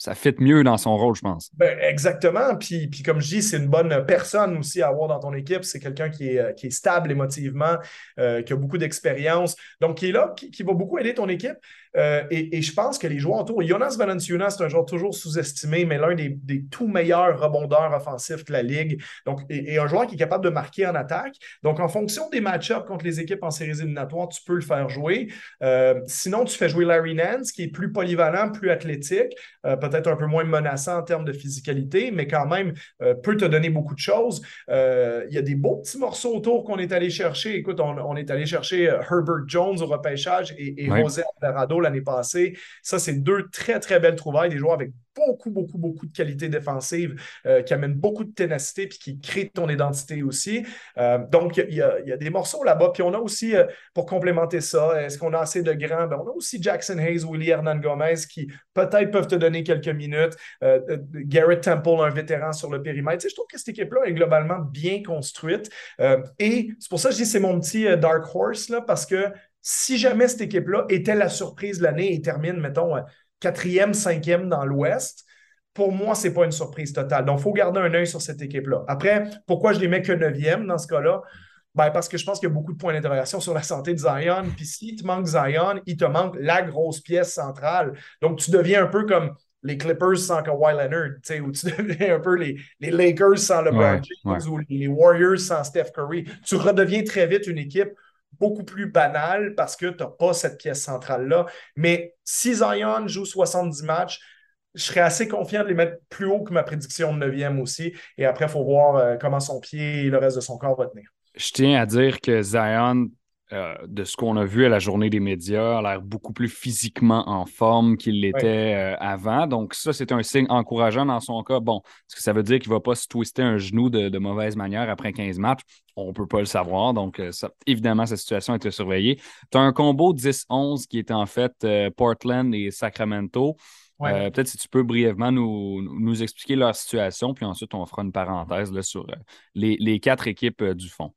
ça fit mieux dans son rôle, je pense. Ben, exactement. Puis, puis comme je dis, c'est une bonne personne aussi à avoir dans ton équipe. C'est quelqu'un qui est, stable émotivement, euh, qui a beaucoup d'expérience. Donc, qui est là, qui, va beaucoup aider ton équipe. Euh, et, je pense que les joueurs autour, Jonas Valanciunas, c'est un joueur toujours sous-estimé, mais l'un des, tout meilleurs rebondeurs offensifs de la Ligue. Donc, et, un joueur qui est capable de marquer en attaque. Donc, en fonction des match-ups contre les équipes en séries éliminatoires, tu peux le faire jouer. Euh, sinon, tu fais jouer Larry Nance, qui est plus polyvalent, plus athlétique, euh, peut-être un peu moins menaçant en termes de physicalité, mais quand même peut te donner beaucoup de choses. Il y a des beaux petits morceaux autour qu'on est allé chercher. Écoute, on, est allé chercher Herbert Jones au repêchage et, et José Alvarado l'année passée. Ça, c'est deux très, très belles trouvailles, des joueurs avec beaucoup, beaucoup, beaucoup de qualité défensive, euh, qui amènent beaucoup de ténacité, puis qui créent ton identité aussi. Euh, donc, il y, a, des morceaux là-bas. Puis on a aussi, euh, pour complémenter ça, est-ce qu'on a assez de grands? Ben, on a aussi Jackson Hayes, Willie Hernan Gomez, qui peut-être peuvent te donner quelques minutes. Garrett Temple, un vétéran sur le périmètre. je trouve que cette équipe-là est globalement bien construite. et c'est pour ça que je dis c'est mon petit dark horse, là, parce que si jamais cette équipe-là était la surprise de l'année et termine, mettons, euh, quatrième, cinquième dans l'Ouest, pour moi, ce n'est pas une surprise totale. Donc, il faut garder un œil sur cette équipe-là. Après, pourquoi je les mets que neuvième dans ce cas-là? Ben, parce que je pense qu'il y a beaucoup de points d'interrogation sur la santé de Zion. Puis s'il te manque Zion, il te manque la grosse pièce centrale. Donc, tu deviens un peu comme les Clippers sans Kawhi Leonard, ou tu [laughs] deviens un peu les, les Lakers sans LeBron James ou les Warriors sans Steph Curry. Tu redeviens très vite une équipe beaucoup plus banal parce que tu n'as pas cette pièce centrale-là. Mais si Zion joue 70 matchs, je serais assez confiant de les mettre plus haut que ma prédiction de 9e aussi. Et après, il faut voir euh, comment son pied et le reste de son corps va tenir. Je tiens à dire que Zion, euh, de ce qu'on a vu à la journée des médias, a l'air beaucoup plus physiquement en forme qu'il l'était euh, avant. Donc, ça, c'est un signe encourageant dans son cas. Bon, est-ce que ça veut dire qu'il ne va pas se twister un genou de, mauvaise manière après 15 matchs? On ne peut pas le savoir. Donc, euh, évidemment, cette situation est surveillée. Tu as un combo 10-11 qui est en fait Portland et Sacramento. Peut-être si tu peux brièvement nous, nous, expliquer leur situation, puis ensuite on fera une parenthèse là, sur les, les, quatre équipes du fond.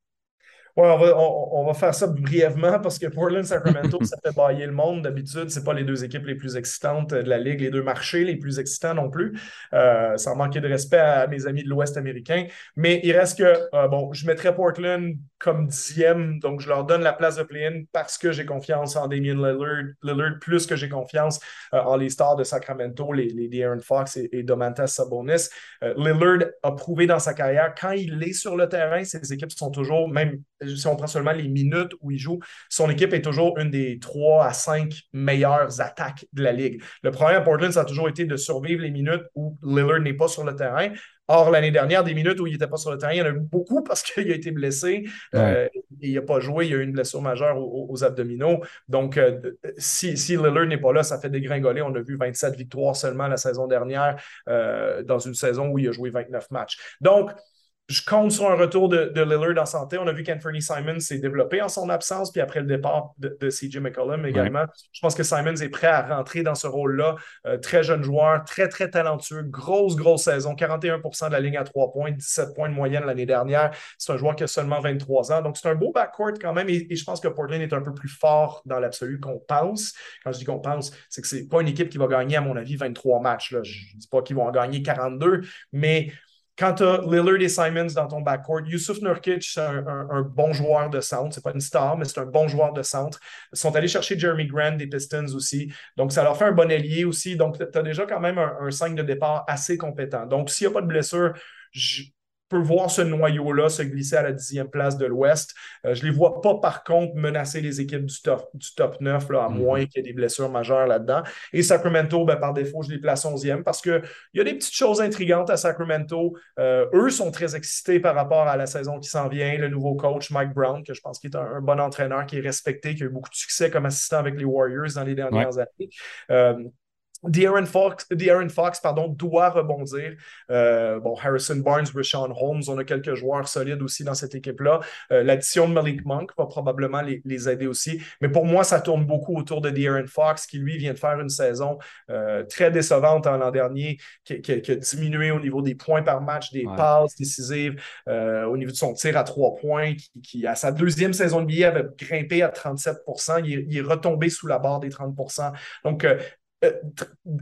Ouais, on va, faire ça brièvement parce que Portland Sacramento, [laughs] ça fait bailler le monde. D'habitude, ce pas les deux équipes les plus excitantes de la Ligue, les deux marchés les plus excitants non plus. Euh, sans manquer de respect à mes amis de l'Ouest américain. Mais il reste que, euh, bon, je mettrais Portland comme dixième, donc je leur donne la place de play-in parce que j'ai confiance en Damien Lillard, Lillard plus que j'ai confiance euh, en les stars de Sacramento, les, les Aaron Fox et, Domantas Sabonis. Lillard a prouvé dans sa carrière, quand il est sur le terrain, ses équipes sont toujours, même si on prend seulement les minutes où il joue, son équipe est toujours une des trois à cinq meilleures attaques de la Ligue. Le problème à Portland, ça a toujours été de survivre les minutes où Lillard n'est pas sur le terrain. Or, l'année dernière, des minutes où il n'était pas sur le terrain, il y en a eu beaucoup [laughs] parce qu'il a été blessé. et il n'a pas joué. Il y a eu une blessure majeure aux, abdominaux. Donc, si, si Lillard n'est pas là, ça fait dégringoler. On a vu 27 victoires seulement la saison dernière dans une saison où il a joué 29 matchs. Donc, je compte sur un retour de, de Lillard en santé. On a vu qu'Anthony Simons s'est développé en son absence, puis après le départ de, CJ McCollum également. Je pense que Simons est prêt à rentrer dans ce rôle-là. Euh, très jeune joueur, très, très talentueux. Grosse, grosse saison. 41% de la ligne à 3 points, 17 points de moyenne l'année dernière. C'est un joueur qui a seulement 23 ans. Donc, c'est un beau backcourt quand même. Et, je pense que Portland est un peu plus fort dans l'absolu qu'on pense. Quand je dis qu'on pense, c'est que c'est pas une équipe qui va gagner, à mon avis, 23 matchs. Là. Je ne dis pas qu'ils vont en gagner 42, mais quand tu as Lillard et Simons dans ton backcourt, Yusuf Nurkic, c'est un, bon joueur de centre. C'est pas une star, mais c'est un bon joueur de centre. Ils sont allés chercher Jeremy Grant des Pistons aussi. Donc, ça leur fait un bon allié aussi. Donc, tu as déjà quand même un, un 5 de départ assez compétent. Donc, s'il n'y a pas de blessure, peut voir ce noyau-là se glisser à la dixième place de l'Ouest. Euh, je ne les vois pas, par contre, menacer les équipes du top, du top 9, là, à mm-hmm. moins qu'il y ait des blessures majeures là-dedans. Et Sacramento, ben, par défaut, je les place 11e parce qu'il y a des petites choses intrigantes à Sacramento. Euh, eux sont très excités par rapport à la saison qui s'en vient. Le nouveau coach, Mike Brown, que je pense qu'il est un, bon entraîneur, qui est respecté, qui a eu beaucoup de succès comme assistant avec les Warriors dans les dernières années. Euh, De'Aaron Fox, Fox pardon, doit rebondir. Euh, bon, Harrison Barnes, Rashawn Holmes, on a quelques joueurs solides aussi dans cette équipe-là. Euh, l'addition de Malik Monk va probablement les, aider aussi. Mais pour moi, ça tourne beaucoup autour de De'Aaron Fox, qui lui vient de faire une saison euh, très décevante l'an dernier, qui, a diminué au niveau des points par match, des passes décisives, au niveau de son tir à trois points, qui, à sa deuxième saison de billet avait grimpé à 37 il il est retombé sous la barre des 30% Donc, euh,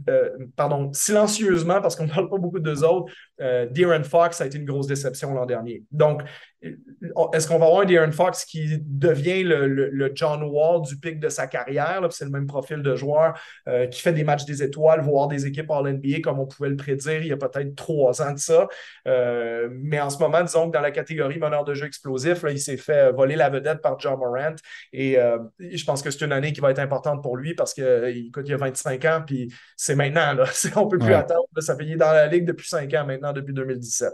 euh, pardon, silencieusement, parce qu'on ne parle pas beaucoup d'eux autres, euh, De'Aaron Fox a été une grosse déception l'an dernier. Donc, est-ce qu'on va avoir un De'Aaron Fox qui devient le, John Wall du pic de sa carrière? C'est le même profil de joueur qui fait des matchs des étoiles, voire des équipes en NBA comme on pouvait le prédire il y a peut-être trois ans de ça. mais en ce moment, disons que dans la catégorie meneur de jeu explosif, là, il s'est fait voler la vedette par John Morant. Et je pense que c'est une année qui va être importante pour lui parce qu'il il a 25 ans puis c'est maintenant. Là. [laughs] On ne peut plus attendre. Ça fait dans la Ligue depuis cinq ans maintenant, depuis 2017.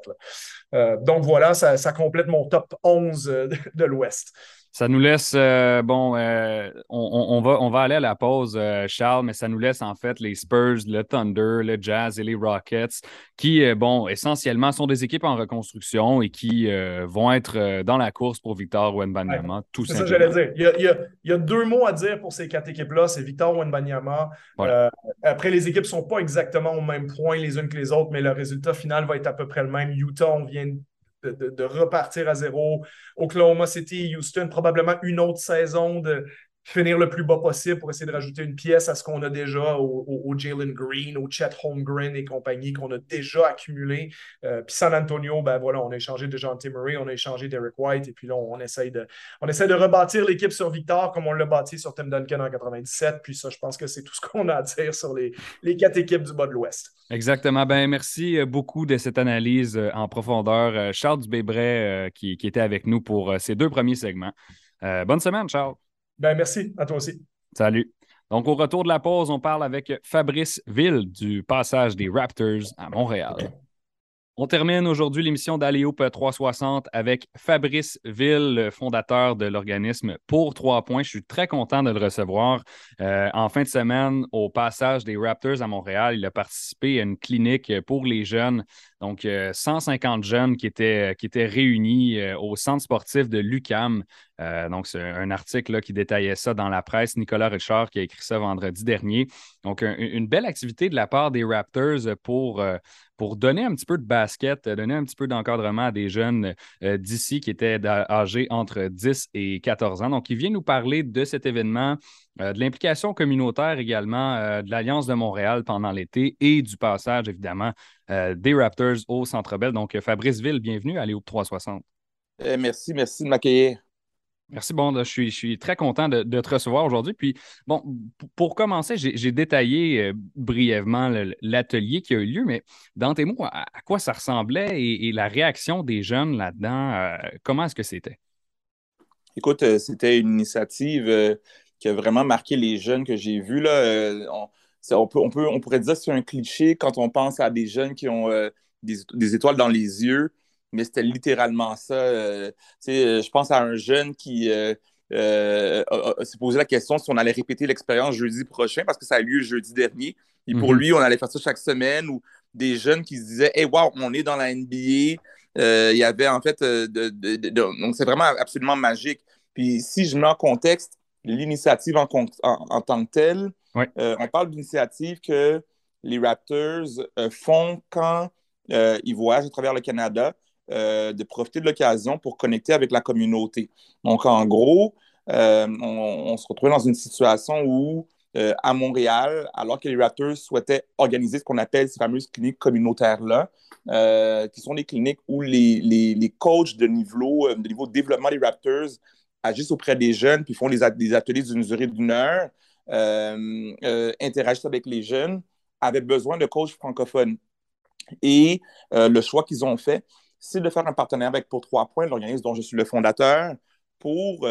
Euh, donc voilà, ça, complète mon top 11 euh, de l'Ouest. Ça nous laisse, euh, bon, euh, on, va, on va aller à la pause, euh, Charles, mais ça nous laisse en fait les Spurs, le Thunder, le Jazz et les Rockets, qui, bon, essentiellement sont des équipes en reconstruction et qui vont être dans la course pour Victor Wenbanyama, tout simplement. C'est ça que j'allais dire. Il y, a, deux mots à dire pour ces quatre équipes-là, c'est Victor Wenbanyama. après, les équipes ne sont pas exactement au même point les unes que les autres, mais le résultat final va être à peu près le même. Utah, on vient de, repartir à zéro. Oklahoma City, Houston, probablement une autre saison de, finir le plus bas possible pour essayer de rajouter une pièce à ce qu'on a déjà au, Jalen Green, au Chet Holmgren et compagnie qu'on a déjà accumulé. Euh, puis San Antonio, ben voilà, on a échangé de Jean Murray, on a échangé d'Eric White et puis là, on, essaye de, on essaie de rebâtir l'équipe sur Victor comme on l'a bâti sur Tim Duncan en 97. Puis ça, je pense que c'est tout ce qu'on a à dire sur les, les quatre équipes du bas de l'Ouest. Exactement. Ben, merci euh, beaucoup de cette analyse euh, en profondeur. Charles Dubébret qui était avec nous pour ces deux premiers segments. bonne semaine, Charles. Ben, merci à toi aussi. Salut. Donc, au retour de la pause, on parle avec Fabrice Ville du passage des Raptors à Montréal. On termine aujourd'hui l'émission d'Aléoupe 360 avec Fabrice Ville, fondateur de l'organisme Pour Trois Points. Je suis très content de le recevoir. Euh, en fin de semaine, au passage des Raptors à Montréal, il a participé à une clinique pour les jeunes donc, 150 euh, jeunes qui étaient, qui étaient réunis euh, au centre sportif de l'UCAM. Euh, donc, c'est un article qui détaillait ça dans la presse. Nicolas Richard qui a écrit ça vendredi dernier. Donc, une belle activité de la part des Raptors pour, pour donner un petit peu de basket, donner un petit peu d'encadrement à des jeunes d'ici qui étaient âgés entre 10 et 14 ans. Donc, il vient nous parler de cet événement, de l'implication communautaire également, de l'Alliance de Montréal pendant l'été et du passage, évidemment, euh, des Raptors au Centre Bell. Donc, Fabrice Ville, bienvenue à Léo 360. Eh, merci, merci de m'accueillir. Merci, bon, je, suis, je suis très content de, te recevoir aujourd'hui. Puis, bon, pour commencer, j'ai détaillé euh, brièvement l'atelier qui a eu lieu, mais dans tes mots, à, quoi ça ressemblait et, la réaction des jeunes là-dedans, euh, comment est-ce que c'était? Écoute, c'était une initiative qui a vraiment marqué les jeunes que j'ai vus. Là on, peut, on, pourrait dire que c'est un cliché quand on pense à des jeunes qui ont, euh, des, étoiles dans les yeux, mais c'était littéralement ça. je pense à un jeune qui s'est posé la question si on allait répéter l'expérience jeudi prochain parce que ça a eu lieu jeudi dernier. Et pour mhm. lui, on allait faire ça chaque semaine ou des jeunes qui se disaient Hey, wow, on est dans la NBA. il y avait en fait. donc, c'est vraiment absolument magique. Puis si je mets en contexte l'initiative en, tant que telle, euh, on parle d'initiative que les Raptors euh, font quand euh, ils voyagent à travers le Canada, de profiter de l'occasion pour connecter avec la communauté. Donc, en gros, on, se retrouve dans une situation où, à Montréal, alors que les Raptors souhaitaient organiser ce qu'on appelle ces fameuses cliniques communautaires-là, qui sont des cliniques où les, les, coachs de niveau, de niveau développement des Raptors agissent auprès des jeunes, puis font des ateliers d'une durée d'une heure, euh, euh, interagissent avec les jeunes, avaient besoin de coachs francophones. Et euh, le choix qu'ils ont fait, c'est de faire un partenariat avec Pour Trois Points, l'organisme dont je suis le fondateur, pour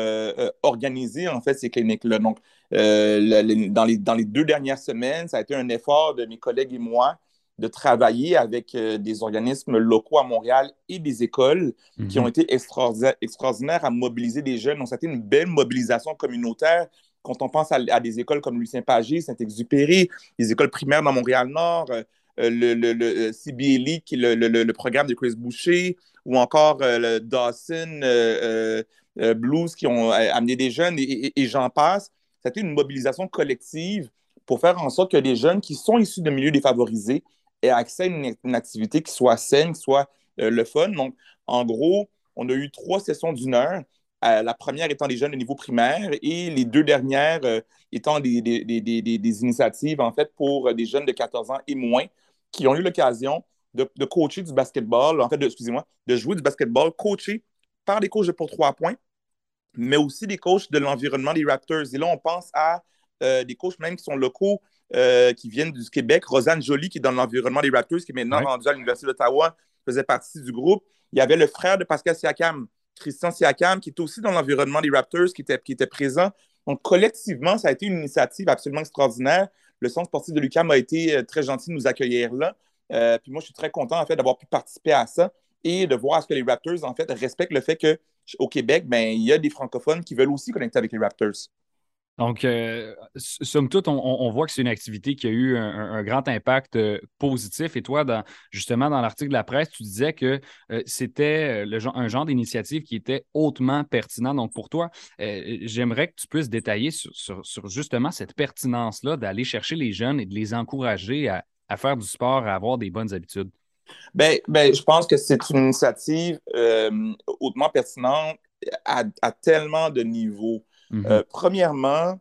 organiser en fait ces cliniques-là. Donc, dans, les, dans les deux dernières semaines, ça a été un effort de mes collègues et moi de travailler avec euh, des organismes locaux à Montréal et des écoles qui ont mhm. été extraordinaires, à mobiliser des jeunes. Donc, c'était une belle mobilisation communautaire quand on pense à, des écoles comme Lucien Pagé, Saint-Exupéry, les écoles primaires dans Montréal-Nord, euh, le, le, le, CBLE, qui est le, programme de Chris Boucher, ou encore euh, le Dawson Blues, qui ont amené des jeunes, et, et j'en passe. C'était une mobilisation collective pour faire en sorte que les jeunes qui sont issus de milieux défavorisés et accès à une, activité qui soit saine, soit euh, le fun. Donc, en gros, on a eu trois sessions d'une heure. Euh, la première étant des jeunes de niveau primaire et les deux dernières euh, étant des, initiatives, en fait, pour des jeunes de 14 ans et moins qui ont eu l'occasion de, de, coacher du basketball, en fait, excusez-moi, de jouer du basketball coaché par des coachs de pour trois points, mais aussi des coachs de l'environnement des Raptors. Et là, on pense à des coachs même qui sont locaux, euh, qui viennent du Québec. Rosanne Joly, qui est dans l'environnement des Raptors, qui est maintenant rendue à l'Université d'Ottawa, faisait partie du groupe. Il y avait le frère de Pascal Siakam, Christian Siakam, qui est aussi dans l'environnement des Raptors, qui était, qui était présent. Donc, collectivement, ça a été une initiative absolument extraordinaire. Le Centre sportif de l'UQAM a été euh, très gentil de nous accueillir là. Euh, puis moi, je suis très content, en fait, d'avoir pu participer à ça et de voir ce que les Raptors, en fait, respectent le fait qu'au Québec, ben, il y a des francophones qui veulent aussi connecter avec les Raptors. Donc, euh, somme toute, on, voit que c'est une activité qui a eu un, grand impact euh, positif. Et toi, dans, justement, dans l'article de la presse, tu disais que euh, c'était un genre d'initiative qui était hautement pertinent. Donc, pour toi, j'aimerais que tu puisses détailler sur, justement cette pertinence-là d'aller chercher les jeunes et de les encourager à, faire du sport, à avoir des bonnes habitudes. Bien, ben, je pense que c'est une initiative hautement pertinente à tellement de niveaux. Mhm. Euh, premièrement,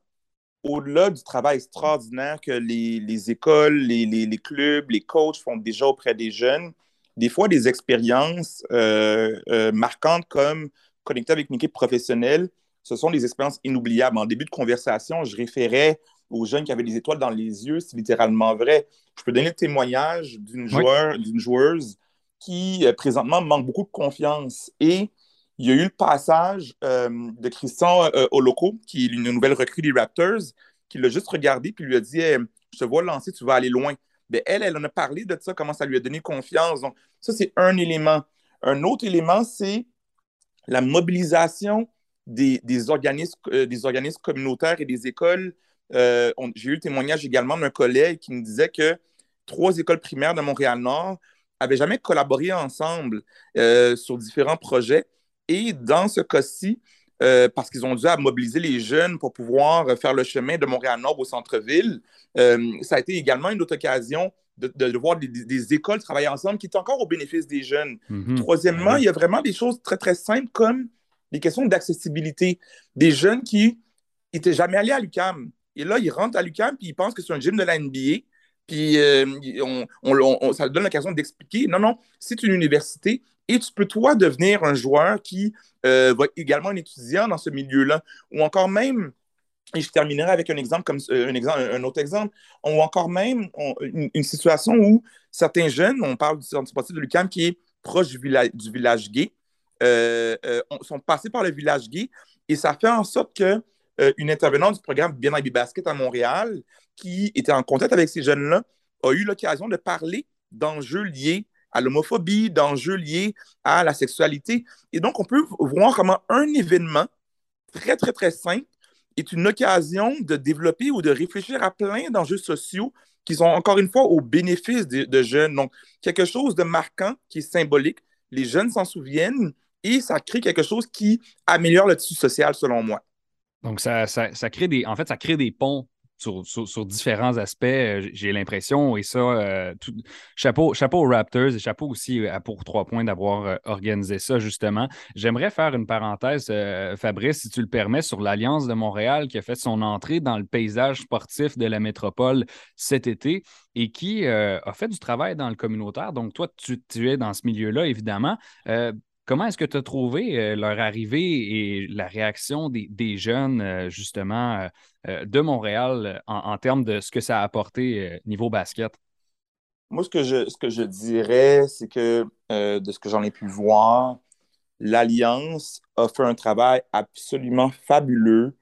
au-delà du travail extraordinaire que les, écoles, les, clubs, les coachs font déjà auprès des jeunes, des fois des expériences euh, euh, marquantes comme connecter avec une équipe professionnelle, ce sont des expériences inoubliables. En début de conversation, je référais aux jeunes qui avaient des étoiles dans les yeux, c'est littéralement vrai. Je peux donner le témoignage d'une joueuse qui, présentement, manque beaucoup de confiance. Et il y a eu le passage euh, de Christian euh, Oloko, qui est une nouvelle recrue des Raptors, qui l'a juste regardé puis lui a dit Je te vois lancer, tu vas aller loin. Mais elle, elle en a parlé de ça, comment ça lui a donné confiance. Donc, ça, c'est un élément. Un autre élément, c'est la mobilisation des, organismes, euh, des organismes communautaires et des écoles. J'ai eu le témoignage également d'un collègue qui me disait que trois écoles primaires de Montréal-Nord n'avaient jamais collaboré ensemble sur différents projets. Et dans ce cas-ci, euh, parce qu'ils ont dû mobiliser les jeunes pour pouvoir faire le chemin de Montréal-Nord au centre-ville, euh, ça a été également une autre occasion de, voir des, écoles travailler ensemble qui est encore au bénéfice des jeunes. Mhm. Troisièmement, il y a vraiment des choses très, très simples comme les questions d'accessibilité. Des jeunes qui n'étaient jamais allés à l'UCAM. Et là, ils rentrent à l'UCAM puis ils pensent que c'est un gym de la NBA. Puis euh, on, ça donne l'occasion d'expliquer, non, non, c'est une université et tu peux, toi, devenir un joueur qui euh, va être également un étudiant dans ce milieu-là. Ou encore même, et je terminerai avec un exemple comme euh, un, exemple, un autre exemple, ou encore même une, situation où certains jeunes, on parle du centre sportif de l'UQAM qui est proche du, village gay, sont passés par le village gay et ça fait en sorte que une intervenante du programme Bien Basket à Montréal qui était en contact avec ces jeunes-là, a eu l'occasion de parler d'enjeux liés à l'homophobie, d'enjeux liés à la sexualité. Et donc, on peut voir comment un événement très, très, très simple est une occasion de développer ou de réfléchir à plein d'enjeux sociaux qui sont encore une fois au bénéfice de, jeunes. Donc, quelque chose de marquant qui est symbolique. Les jeunes s'en souviennent et ça crée quelque chose qui améliore le tissu social, selon moi. Donc, ça, ça, ça crée des, en fait, ça crée des ponts sur, différents aspects, euh, j'ai l'impression, et ça, euh, chapeau, chapeau aux Raptors et chapeau aussi à pour trois points d'avoir euh, organisé ça, justement. J'aimerais faire une parenthèse, Fabrice, si tu le permets, sur l'Alliance de Montréal qui a fait son entrée dans le paysage sportif de la métropole cet été et qui a fait du travail dans le communautaire. Donc, toi, tu, tu es dans ce milieu-là, évidemment. Comment est-ce que tu as trouvé euh, leur arrivée et la réaction des, jeunes, euh, justement, euh, de Montréal en, termes de ce que ça a apporté niveau basket? Moi, ce que je, ce que je dirais, c'est que de ce que j'en ai pu voir, l'Alliance a fait un travail absolument fabuleux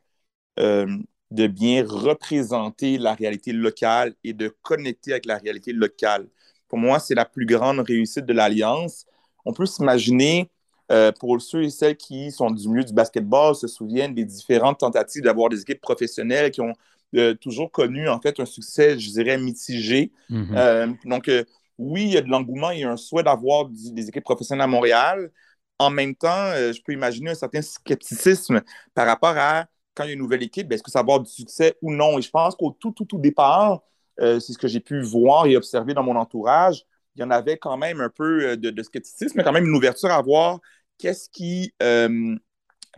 de bien représenter la réalité locale et de connecter avec la réalité locale. Pour moi, c'est la plus grande réussite de l'Alliance. On peut s'imaginer euh, pour ceux et celles qui sont du milieu du basketball, se souviennent des différentes tentatives d'avoir des équipes professionnelles qui ont euh, toujours connu en fait un succès, je dirais, mitigé. Mm-hmm. Euh, donc, oui, il y a de l'engouement, il y a un souhait d'avoir des équipes professionnelles à Montréal. En même temps, je peux imaginer un certain scepticisme par rapport à quand il y a une nouvelle équipe, ben, est-ce que ça va avoir du succès ou non? Et je pense qu'au tout, tout, tout départ, c'est ce que j'ai pu voir et observer dans mon entourage, il y en avait quand même un peu de, de scepticisme, mais quand même une ouverture à voir qu'est-ce qui, euh,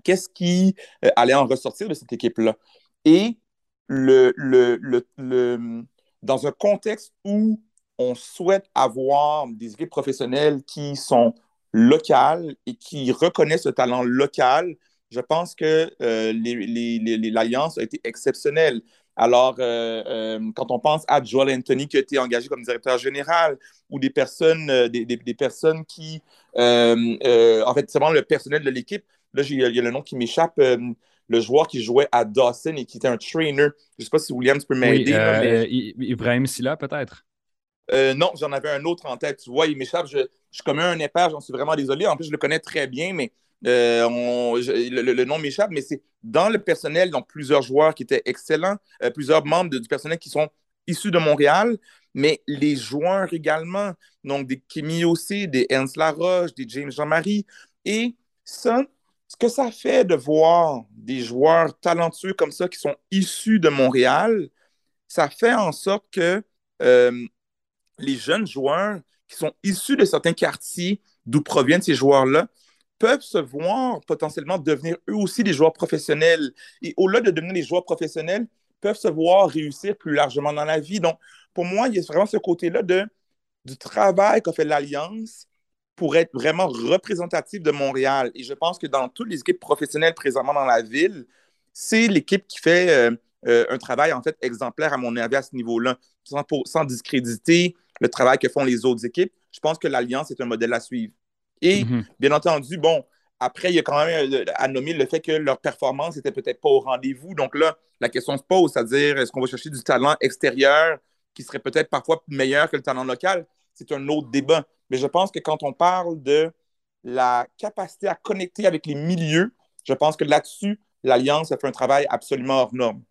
qu'est-ce qui euh, allait en ressortir de cette équipe-là. Et le, le, le, dans un contexte où on souhaite avoir des équipes professionnelles qui sont locales et qui reconnaissent le talent local, je pense que euh, l'Alliance a été exceptionnelle. Alors, quand on pense à Joel Anthony qui a été engagé comme directeur général, ou des personnes, des, des, personnes qui euh, euh, en fait, c'est vraiment le personnel de l'équipe. Là, il y, a le nom qui m'échappe. Euh, le joueur qui jouait à Dawson et qui était un trainer. Je ne sais pas si Williams peut m'aider. Oui, Ibrahim Silla, peut-être? non, j'en avais un autre en tête. Tu vois, il m'échappe. Je, je commets un épage, j'en suis vraiment désolé. En plus, je le connais très bien, mais le, nom m'échappe. Mais c'est dans le personnel, donc plusieurs joueurs qui étaient excellents, plusieurs membres du personnel qui sont issus de Montréal mais les joueurs également, donc des Kimi aussi, des Ernst Laroche, des James Jean-Marie. Et ça, ce que ça fait de voir des joueurs talentueux comme ça qui sont issus de Montréal, ça fait en sorte que euh, les jeunes joueurs qui sont issus de certains quartiers d'où proviennent ces joueurs-là peuvent se voir potentiellement devenir eux aussi des joueurs professionnels. Et au-delà de devenir des joueurs professionnels, peuvent se voir réussir plus largement dans la vie. Donc, pour moi, il y a vraiment ce côté-là du travail qu'a fait l'Alliance pour être vraiment représentatif de Montréal. Et je pense que dans toutes les équipes professionnelles présentement dans la ville, c'est l'équipe qui fait euh, euh, un travail en fait exemplaire à mon avis à ce niveau-là, sans, sans discréditer le travail que font les autres équipes. Je pense que l'Alliance est un modèle à suivre. Et mm-hmm. bien entendu, bon, après, il y a quand même euh, à nommer le fait que leur performance n'était peut-être pas au rendez-vous. Donc là, la question se pose, c'est-à-dire, est-ce qu'on va chercher du talent extérieur qui serait peut-être parfois meilleur que le talent local, c'est un autre débat. Mais je pense que quand on parle de la capacité à connecter avec les milieux, je pense que là-dessus, l'Alliance a fait un travail absolument hors norme.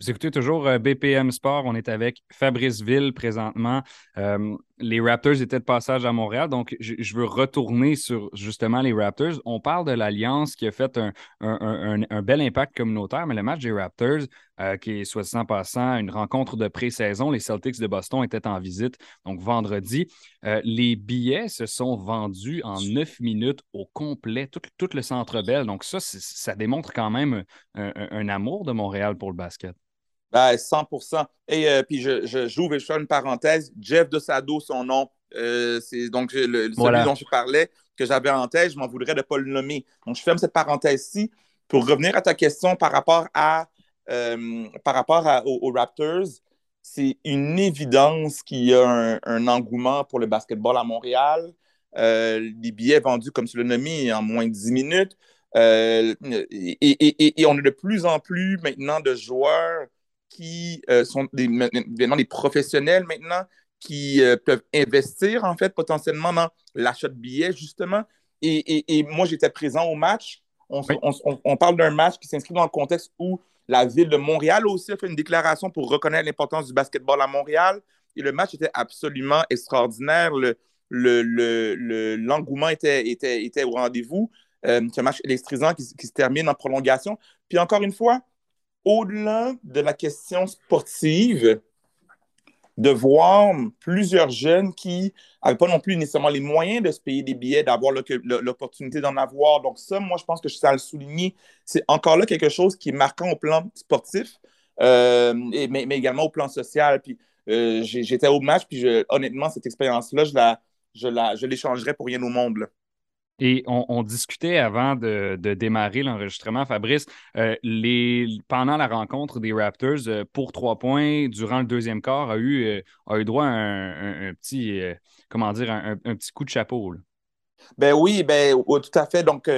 Vous écoutez toujours euh, BPM Sport. On est avec Fabrice Ville présentement. Euh, les Raptors étaient de passage à Montréal, donc je, veux retourner sur justement les Raptors. On parle de l'Alliance qui a fait un, bel impact communautaire, mais le match des Raptors, euh, qui est soit en passant une rencontre de pré-saison, les Celtics de Boston étaient en visite, donc vendredi. les billets se sont vendus en neuf minutes au complet, tout, le centre belle. Donc ça, ça démontre quand même un amour de Montréal pour le basket. Ben, 100 Et euh, puis, je, je, j'ouvre et je fais une parenthèse. Jeff Dosado, son nom, euh, c'est donc le, celui dont je parlais, que j'avais en tête, je m'en voudrais de ne pas le nommer. Donc, je ferme cette parenthèse-ci pour revenir à ta question par rapport, à, euh, par rapport aux, Raptors. C'est une évidence qu'il y a un, engouement pour le basketball à Montréal. les billets vendus, comme tu l'as nommé, en moins de 10 minutes. et, et, et, on a de plus en plus maintenant de joueurs qui euh, sont des, des professionnels maintenant, qui euh, peuvent investir, en fait, potentiellement dans l'achat de billets, justement. Et, moi, j'étais présent au match. On, parle d'un match qui s'inscrit dans le contexte où la ville de Montréal aussi a fait une déclaration pour reconnaître l'importance du basketball à Montréal. Et le match était absolument extraordinaire. L'engouement le, était, était, était au rendez-vous. Euh, c'est un match électrisant qui, qui, se termine en prolongation. Puis encore une fois, au-delà de la question sportive, de voir plusieurs jeunes qui n'avaient pas non plus nécessairement les moyens de se payer des billets, d'avoir l'opportunité d'en avoir. Donc ça, moi, je pense que je à le souligner. C'est encore là quelque chose qui est marquant au plan sportif, euh, mais, également au plan social. Puis euh, j'étais au match, puis honnêtement, cette expérience-là, je la, je l'échangerais pour rien au monde. Et on, discutait avant de, démarrer l'enregistrement, Fabrice, euh, pendant la rencontre des Raptors, euh, pour trois points, durant le deuxième quart, a eu, euh, a eu droit à un, petit, comment dire, un, petit coup de chapeau. Ben oui, ben, tout à fait. Donc,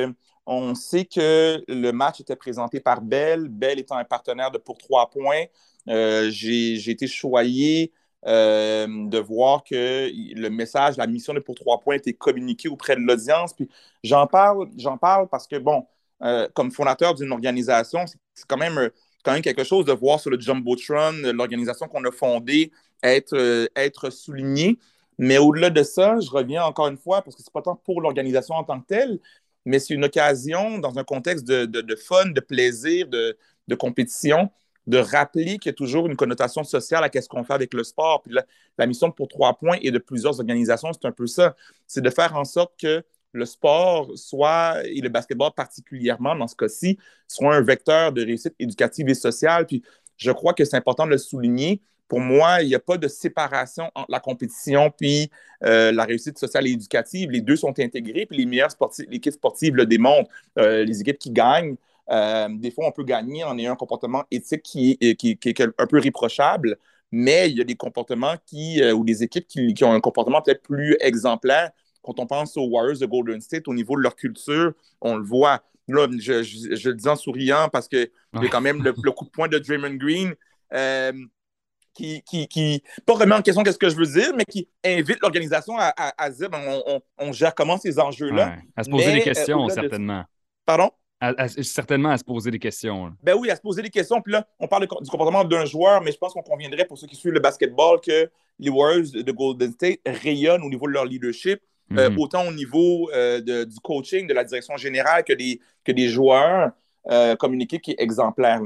on sait que le match était présenté par Bell, Bell étant un partenaire de pour trois points. J'ai été choyé euh, de voir que le message, la mission de Pour Trois Points était communiquée auprès de l'audience. Puis j'en parle, j'en parle parce que, bon, euh, comme fondateur d'une organisation, c'est quand même, quand même quelque chose de voir sur le Jumbotron, l'organisation qu'on a fondée, être, euh, être soulignée. Mais au-delà de ça, je reviens encore une fois, parce que c'est pas tant pour l'organisation en tant que telle, mais c'est une occasion dans un contexte de, fun, de plaisir, de compétition, de rappeler qu'il y a toujours une connotation sociale à ce qu'on fait avec le sport. Puis la, mission pour trois points et de plusieurs organisations, c'est un peu ça. C'est de faire en sorte que le sport soit, et le basketball particulièrement dans ce cas-ci, soit un vecteur de réussite éducative et sociale. Puis je crois que c'est important de le souligner. Pour moi, il n'y a pas de séparation entre la compétition puis euh, la réussite sociale et éducative. Les deux sont intégrés, puis les meilleures sportives, l'équipe sportive le démontrent. Euh, les équipes qui gagnent euh, des fois, on peut gagner en ayant un comportement éthique qui est, qui, est un peu réprochable, mais il y a des comportements qui, euh, ou des équipes qui, ont un comportement peut-être plus exemplaire. Quand on pense aux Warriors de Golden State, au niveau de leur culture, on le voit. Là, je, je, le dis en souriant parce qu'il y a quand même le, coup de poing de Draymond Green. Euh, qui, qui, qui, pas vraiment en question qu'est-ce que je veux dire, mais qui invite l'organisation à, à, dire ben, on, on, gère comment ces enjeux-là. à se poser des questions, certainement. Pardon? Certainement à se poser des questions. Ben oui, à se poser des questions. Puis là, on parle du comportement d'un joueur, mais je pense qu'on conviendrait pour ceux qui suivent le basketball que les Warriors de Golden State rayonnent au niveau de leur leadership, euh, mhm. autant au niveau euh, du coaching, de la direction générale que des, que des joueurs, euh, équipe qui est exemplaire.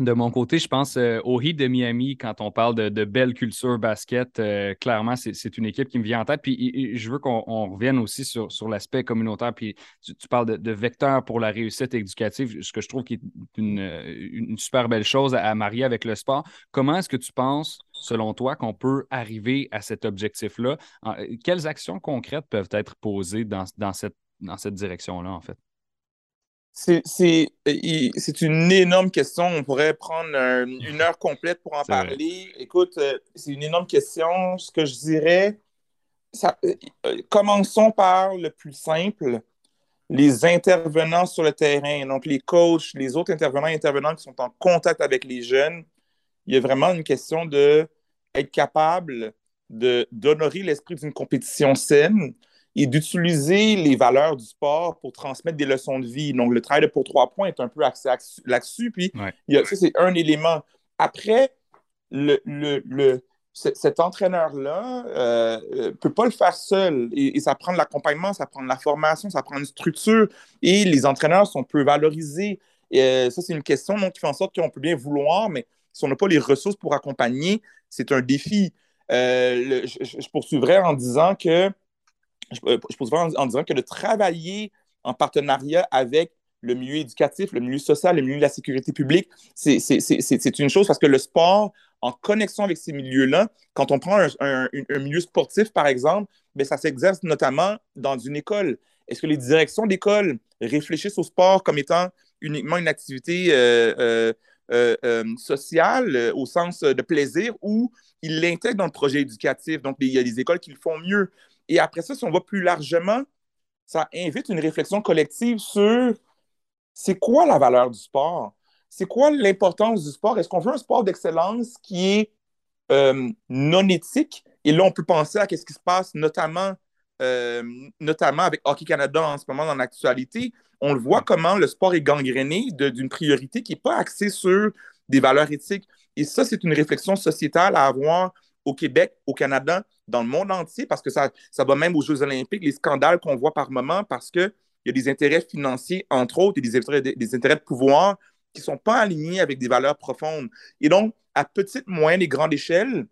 De mon côté, je pense euh, au Heat de Miami, quand on parle de, belle culture basket, euh, clairement, c'est une équipe qui me vient en tête. Puis je veux qu'on revienne aussi sur, l'aspect communautaire. Puis tu, parles de, vecteur pour la réussite éducative, ce que je trouve qui est une, super belle chose à, marier avec le sport. Comment est-ce que tu penses, selon toi, qu'on peut arriver à cet objectif-là? Quelles actions concrètes peuvent être posées dans, dans cette, dans cette direction-là, en fait? Euh, c'est une énorme question. On pourrait prendre une heure complète pour en parler. Écoute, euh, c'est une énorme question. Ce que je dirais, ça, euh, commençons par le plus simple. Les intervenants sur le terrain, donc les coachs, les autres intervenants et intervenants qui sont en contact avec les jeunes, il y a vraiment une question de être capable d'honorer l'esprit d'une compétition saine, et d'utiliser les valeurs du sport pour transmettre des leçons de vie. Donc, le travail de pour trois points est un peu axé là-dessus. Puis, ça, c'est un élément. Après, le, le, cet entraîneur-là ne euh, euh, peut pas le faire seul. Et, ça prend de l'accompagnement, ça prend de la formation, ça prend une structure. Et les entraîneurs sont peu valorisés. Et, euh, ça, c'est une question donc, qui fait en sorte qu'on peut bien vouloir, mais si on n'a pas les ressources pour accompagner, c'est un défi. je, je, poursuivrai en disant que je, euh, je pose en, en, disant que de travailler en partenariat avec le milieu éducatif, le milieu social, le milieu de la sécurité publique, c'est une chose parce que le sport, en connexion avec ces milieux-là, quand on prend un, milieu sportif, par exemple, bien, ça s'exerce notamment dans une école. Est-ce que les directions d'école réfléchissent au sport comme étant uniquement une activité euh, euh, sociale au sens de plaisir ou ils l'intègrent dans le projet éducatif? Donc, il y a des écoles qui le font mieux. Et après ça, si on va plus largement, ça invite une réflexion collective sur c'est quoi la valeur du sport? C'est quoi l'importance du sport? Est-ce qu'on veut un sport d'excellence qui est non éthique? Et là, on peut penser à ce qui se passe notamment, notamment avec Hockey Canada en ce moment dans l'actualité. On le voit comment le sport est gangréné d'une priorité qui n'est pas axée sur des valeurs éthiques. Et ça, c'est une réflexion sociétale à avoir au Québec, au Canada, dans le monde entier, parce que ça, ça va même aux Jeux olympiques, les scandales qu'on voit par moment, parce qu'il y a des intérêts financiers, entre autres, et des intérêts, des de pouvoir qui ne sont pas alignés avec des valeurs profondes. Et donc, à petite, moyenne et grande échelle,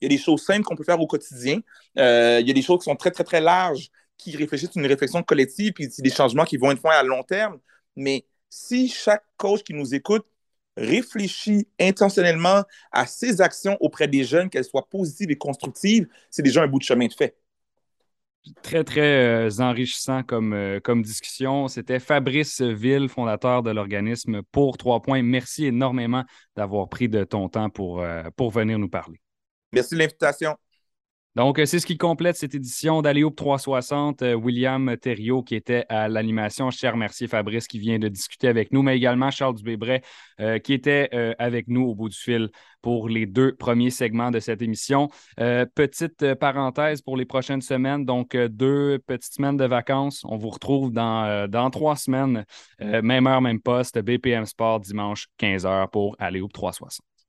il y a des choses simples qu'on peut faire au quotidien. Euh, il y a des choses qui sont très, très, très larges, qui réfléchissent une réflexion collective, puis c'est des changements qui vont être faits à long terme. Mais si chaque coach qui nous écoute réfléchit intentionnellement à ses actions auprès des jeunes, qu'elles soient positives et constructives, c'est déjà un bout de chemin de fait. Très, très euh, enrichissant comme, euh, comme discussion. C'était Fabrice Ville, fondateur de l'organisme Pour Trois Points. Merci énormément d'avoir pris de ton temps pour, euh, pour venir nous parler. Merci de l'invitation. Donc, c'est ce qui complète cette édition d'Aléoupe 360. William Thériault qui était à l'animation. Je tiens à remercier Fabrice qui vient de discuter avec nous, mais également Charles Dubébret qui était avec nous au bout du fil pour les deux premiers segments de cette émission. petite parenthèse pour les prochaines semaines. Donc, deux petites semaines de vacances. On vous retrouve dans, dans trois semaines. même heure, même poste. BPM Sport dimanche 15h pour Aléoupe 360.